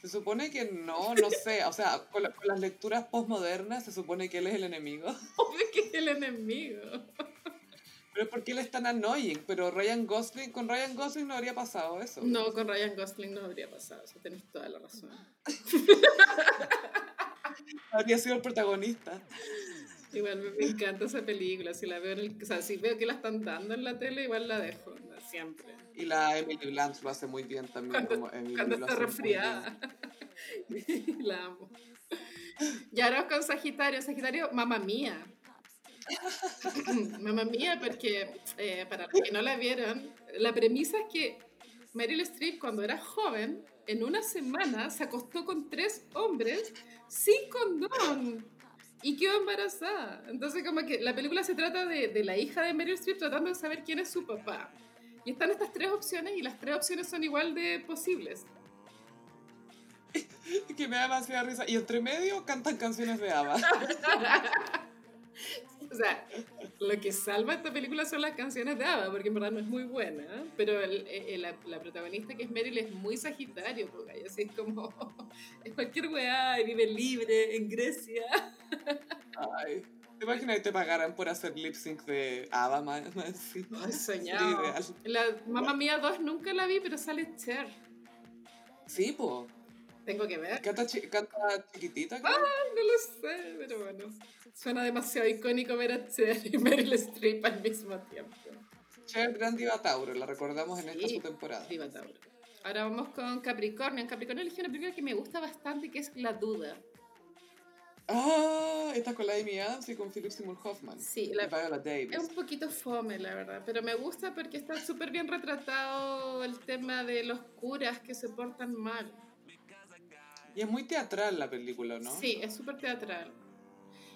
Speaker 1: Se supone que no, no sé. O sea, con, la- con las lecturas postmodernas se supone que él es el enemigo.
Speaker 2: Obvio que es el enemigo.
Speaker 1: Pero es porque él es tan annoying. Pero Ryan Gosling, con Ryan Gosling no habría pasado eso.
Speaker 2: No, con Ryan Gosling no habría pasado, eso tenés toda la razón.
Speaker 1: Habría sido el protagonista.
Speaker 2: Igual me, me encanta esa película, si la veo en el- o sea, si veo que la están dando en la tele, igual la dejo. siempre.
Speaker 1: Y la Emily Blunt lo hace muy bien también.
Speaker 2: Cuando,
Speaker 1: como Emily
Speaker 2: cuando está resfriada. la amo. Y ahora con Sagitario. Sagitario, mamá mía. mamá mía, porque eh, para los que no la vieron, la premisa es que Meryl Streep cuando era joven, en una semana se acostó con tres hombres sin condón y quedó embarazada. Entonces como que la película se trata de, de la hija de Meryl Streep tratando de saber quién es su papá. Y están estas tres opciones y las tres opciones son igual de posibles.
Speaker 1: que me da demasiada risa. Y entre medio cantan canciones de ABBA.
Speaker 2: O sea, lo que salva esta película son las canciones de ABBA, porque en verdad no es muy buena, ¿eh? pero el- el- la, la protagonista que es Meryl es muy sagitario, porque así es como, es cualquier weá y vive libre en Grecia.
Speaker 1: Ay. ¿Te imaginas que te pagaran por hacer lip sync de ABBA más, más Sería
Speaker 2: soñado. La Mamma Mía 2 nunca la vi, pero sale Cher.
Speaker 1: Sí, po.
Speaker 2: Tengo que ver.
Speaker 1: Canta, chi- canta chiquitita. creo.
Speaker 2: No lo sé, pero bueno. Suena demasiado icónico ver a Cher y Meryl Streep al mismo tiempo.
Speaker 1: Cher, gran diva Tauro, la recordamos en esta
Speaker 2: Sí.
Speaker 1: su temporada.
Speaker 2: Diva Tauro. Ahora vamos con Capricornio. En Capricornio elegí una película que me gusta bastante, que es La Duda.
Speaker 1: Ah, esta con la Amy Adams y con Philip Seymour Hoffman.
Speaker 2: Sí, la-
Speaker 1: Viola Davis.
Speaker 2: Es un poquito fome, la verdad, pero me gusta porque está súper bien retratado el tema de los curas que se portan mal.
Speaker 1: Y es muy teatral la película, ¿no?
Speaker 2: Sí, es súper teatral.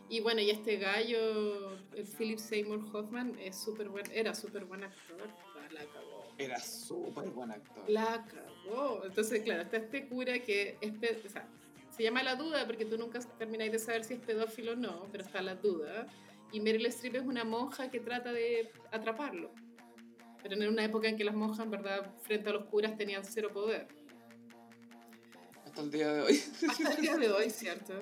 Speaker 2: Y bueno, y este gallo, el Philip Seymour Hoffman, es súper buen, era súper buen actor. Ah, La cagó.
Speaker 1: Era súper buen actor.
Speaker 2: La cagó. Entonces, claro, está este cura que es, o sea, se llama la duda porque tú nunca termináis de saber si es pedófilo o no, pero está la duda. Y Meryl Streep es una monja que trata de atraparlo. Pero en una época en que las monjas, en verdad, frente a los curas tenían cero poder.
Speaker 1: Hasta el día de hoy.
Speaker 2: Hasta el día de hoy, ¿cierto?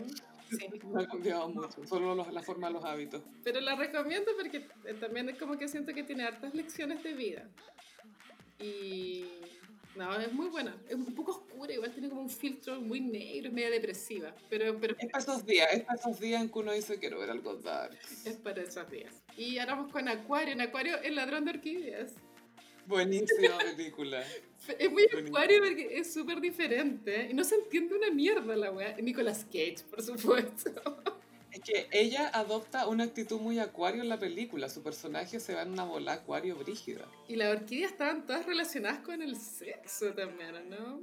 Speaker 2: Sí.
Speaker 1: No ha cambiado mucho. Solo los- la forma de los hábitos.
Speaker 2: Pero la recomiendo porque eh, también es como que siento que tiene hartas lecciones de vida. Y no, es muy buena. Es un poco oscura, igual tiene como un filtro muy negro, es media depresiva. Pero, pero
Speaker 1: Es para esos días, es para esos días en que uno dice quiero ver algo dark.
Speaker 2: es para esos días. Y ahora vamos con Acuario. En Acuario, el ladrón de orquídeas.
Speaker 1: Buenísima película.
Speaker 2: Es muy. Acuario porque es súper diferente. Y no se entiende una mierda la weá. Nicolas Cage, por supuesto.
Speaker 1: Es que ella adopta una actitud muy acuario en la película. Su personaje se va en una bola acuario brígida.
Speaker 2: Y las orquídeas estaban todas relacionadas con el sexo también, ¿no?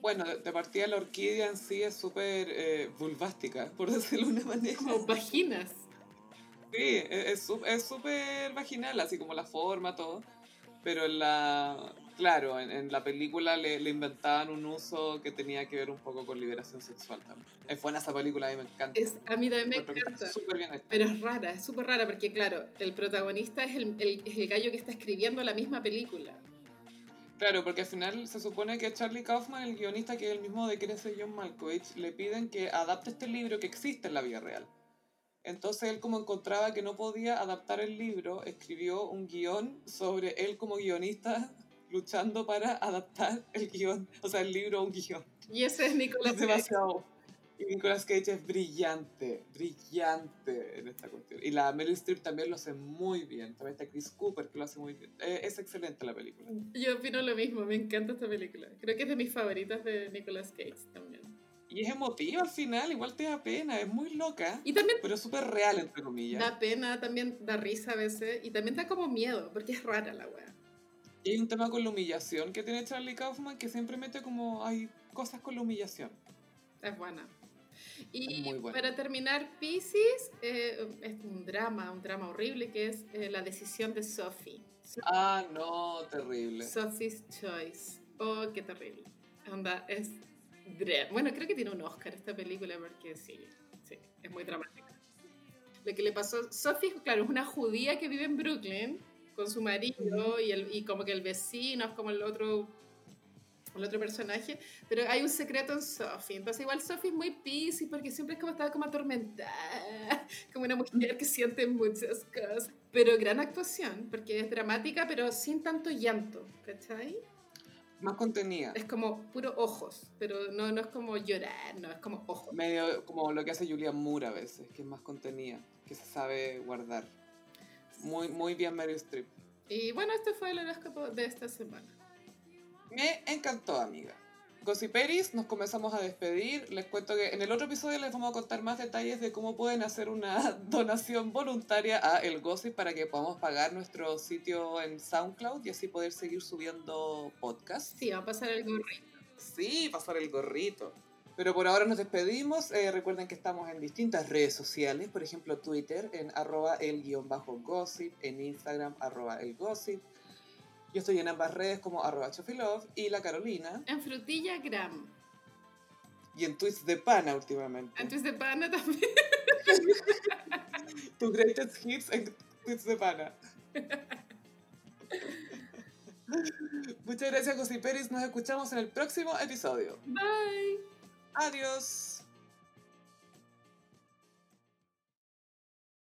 Speaker 1: Bueno, de, partida la orquídea en sí es súper eh, vulvástica, por decirlo de una manera.
Speaker 2: Como vaginas.
Speaker 1: Sí, es sú- es súper vaginal, así como la forma, todo. Pero en la. Claro, en, en la película le, le inventaban un uso que tenía que ver un poco con liberación sexual también. Es buena esa película, a mí me encanta.
Speaker 2: Es, a mí también me encanta.
Speaker 1: bien.
Speaker 2: Pero es rara, es súper rara porque, claro, el protagonista es el, el- es el gallo que está escribiendo la misma película.
Speaker 1: Claro, porque al final se supone que Charlie Kaufman, el guionista que es el mismo de Crece John Malkovich, le piden que adapte este libro que existe en la vida real. Entonces él como encontraba que no podía adaptar el libro, escribió un guion sobre él como guionista luchando para adaptar el guion, o sea, el libro a un guion.
Speaker 2: Y ese es Nicolas
Speaker 1: Es
Speaker 2: Cage.
Speaker 1: demasiado. Y Nicolas Cage es brillante, brillante en esta cuestión. Y la Meryl Streep también lo hace muy bien. También está Chris Cooper que lo hace muy bien. Eh, Es excelente la película.
Speaker 2: Yo opino lo mismo, me encanta esta película. Creo que es de mis favoritas de Nicolas Cage también.
Speaker 1: Y es emotiva al final, igual te da pena, es muy loca,
Speaker 2: Y también
Speaker 1: pero súper real, entre comillas.
Speaker 2: da pena, también da risa a veces, y también da como miedo, porque es rara la wea.
Speaker 1: Y hay un tema con la humillación que tiene Charlie Kaufman que siempre mete como hay cosas con la humillación.
Speaker 2: Es buena. Y
Speaker 1: Es
Speaker 2: para terminar, Pisces eh, es un drama, un drama horrible que es eh, la decisión de Sophie.
Speaker 1: Ah, no, terrible.
Speaker 2: Sophie's Choice. Oh, qué terrible. Onda, es. Bueno, creo que tiene un Oscar esta película porque sí, sí, es muy dramática. Lo que le pasó. Sophie, claro, es una judía que vive en Brooklyn con su marido y, el, y como que el vecino es como el otro. El otro personaje, pero hay un secreto en Sophie. Entonces, igual Sophie es muy piscis porque siempre es como estaba como atormentada, como una mujer que siente muchas cosas. Pero gran actuación, porque es dramática, pero sin tanto llanto, ¿cachai?
Speaker 1: Más contenida.
Speaker 2: Es como puro ojos, pero no, no es como llorar, no, es como ojos.
Speaker 1: Medio como lo que hace Julia Moore a veces, que es más contenida, que se sabe guardar. Muy, muy bien Meryl Streep.
Speaker 2: Y bueno, este fue el horóscopo de esta semana.
Speaker 1: Me encantó, amiga. Gossiperis, nos comenzamos a despedir. Les cuento que en el otro episodio les vamos a contar más detalles de cómo pueden hacer una donación voluntaria a El Gossip para que podamos pagar nuestro sitio en SoundCloud y así poder seguir subiendo podcasts.
Speaker 2: Sí, va a pasar el gorrito.
Speaker 1: Sí, pasar el gorrito. Pero por ahora nos despedimos. Eh, recuerden que estamos en distintas redes sociales, por ejemplo Twitter en arroba el guion bajo gossip, en Instagram arroba el gossip. Yo estoy en ambas redes como arroba chofilove y la Carolina.
Speaker 2: En frutillagram.
Speaker 1: Y en tweets de pana últimamente.
Speaker 2: En tweets de pana también.
Speaker 1: tu greatest hits en tweets de pana. Muchas gracias, Gossiperis. Nos escuchamos en el próximo episodio.
Speaker 2: Bye.
Speaker 1: Adiós.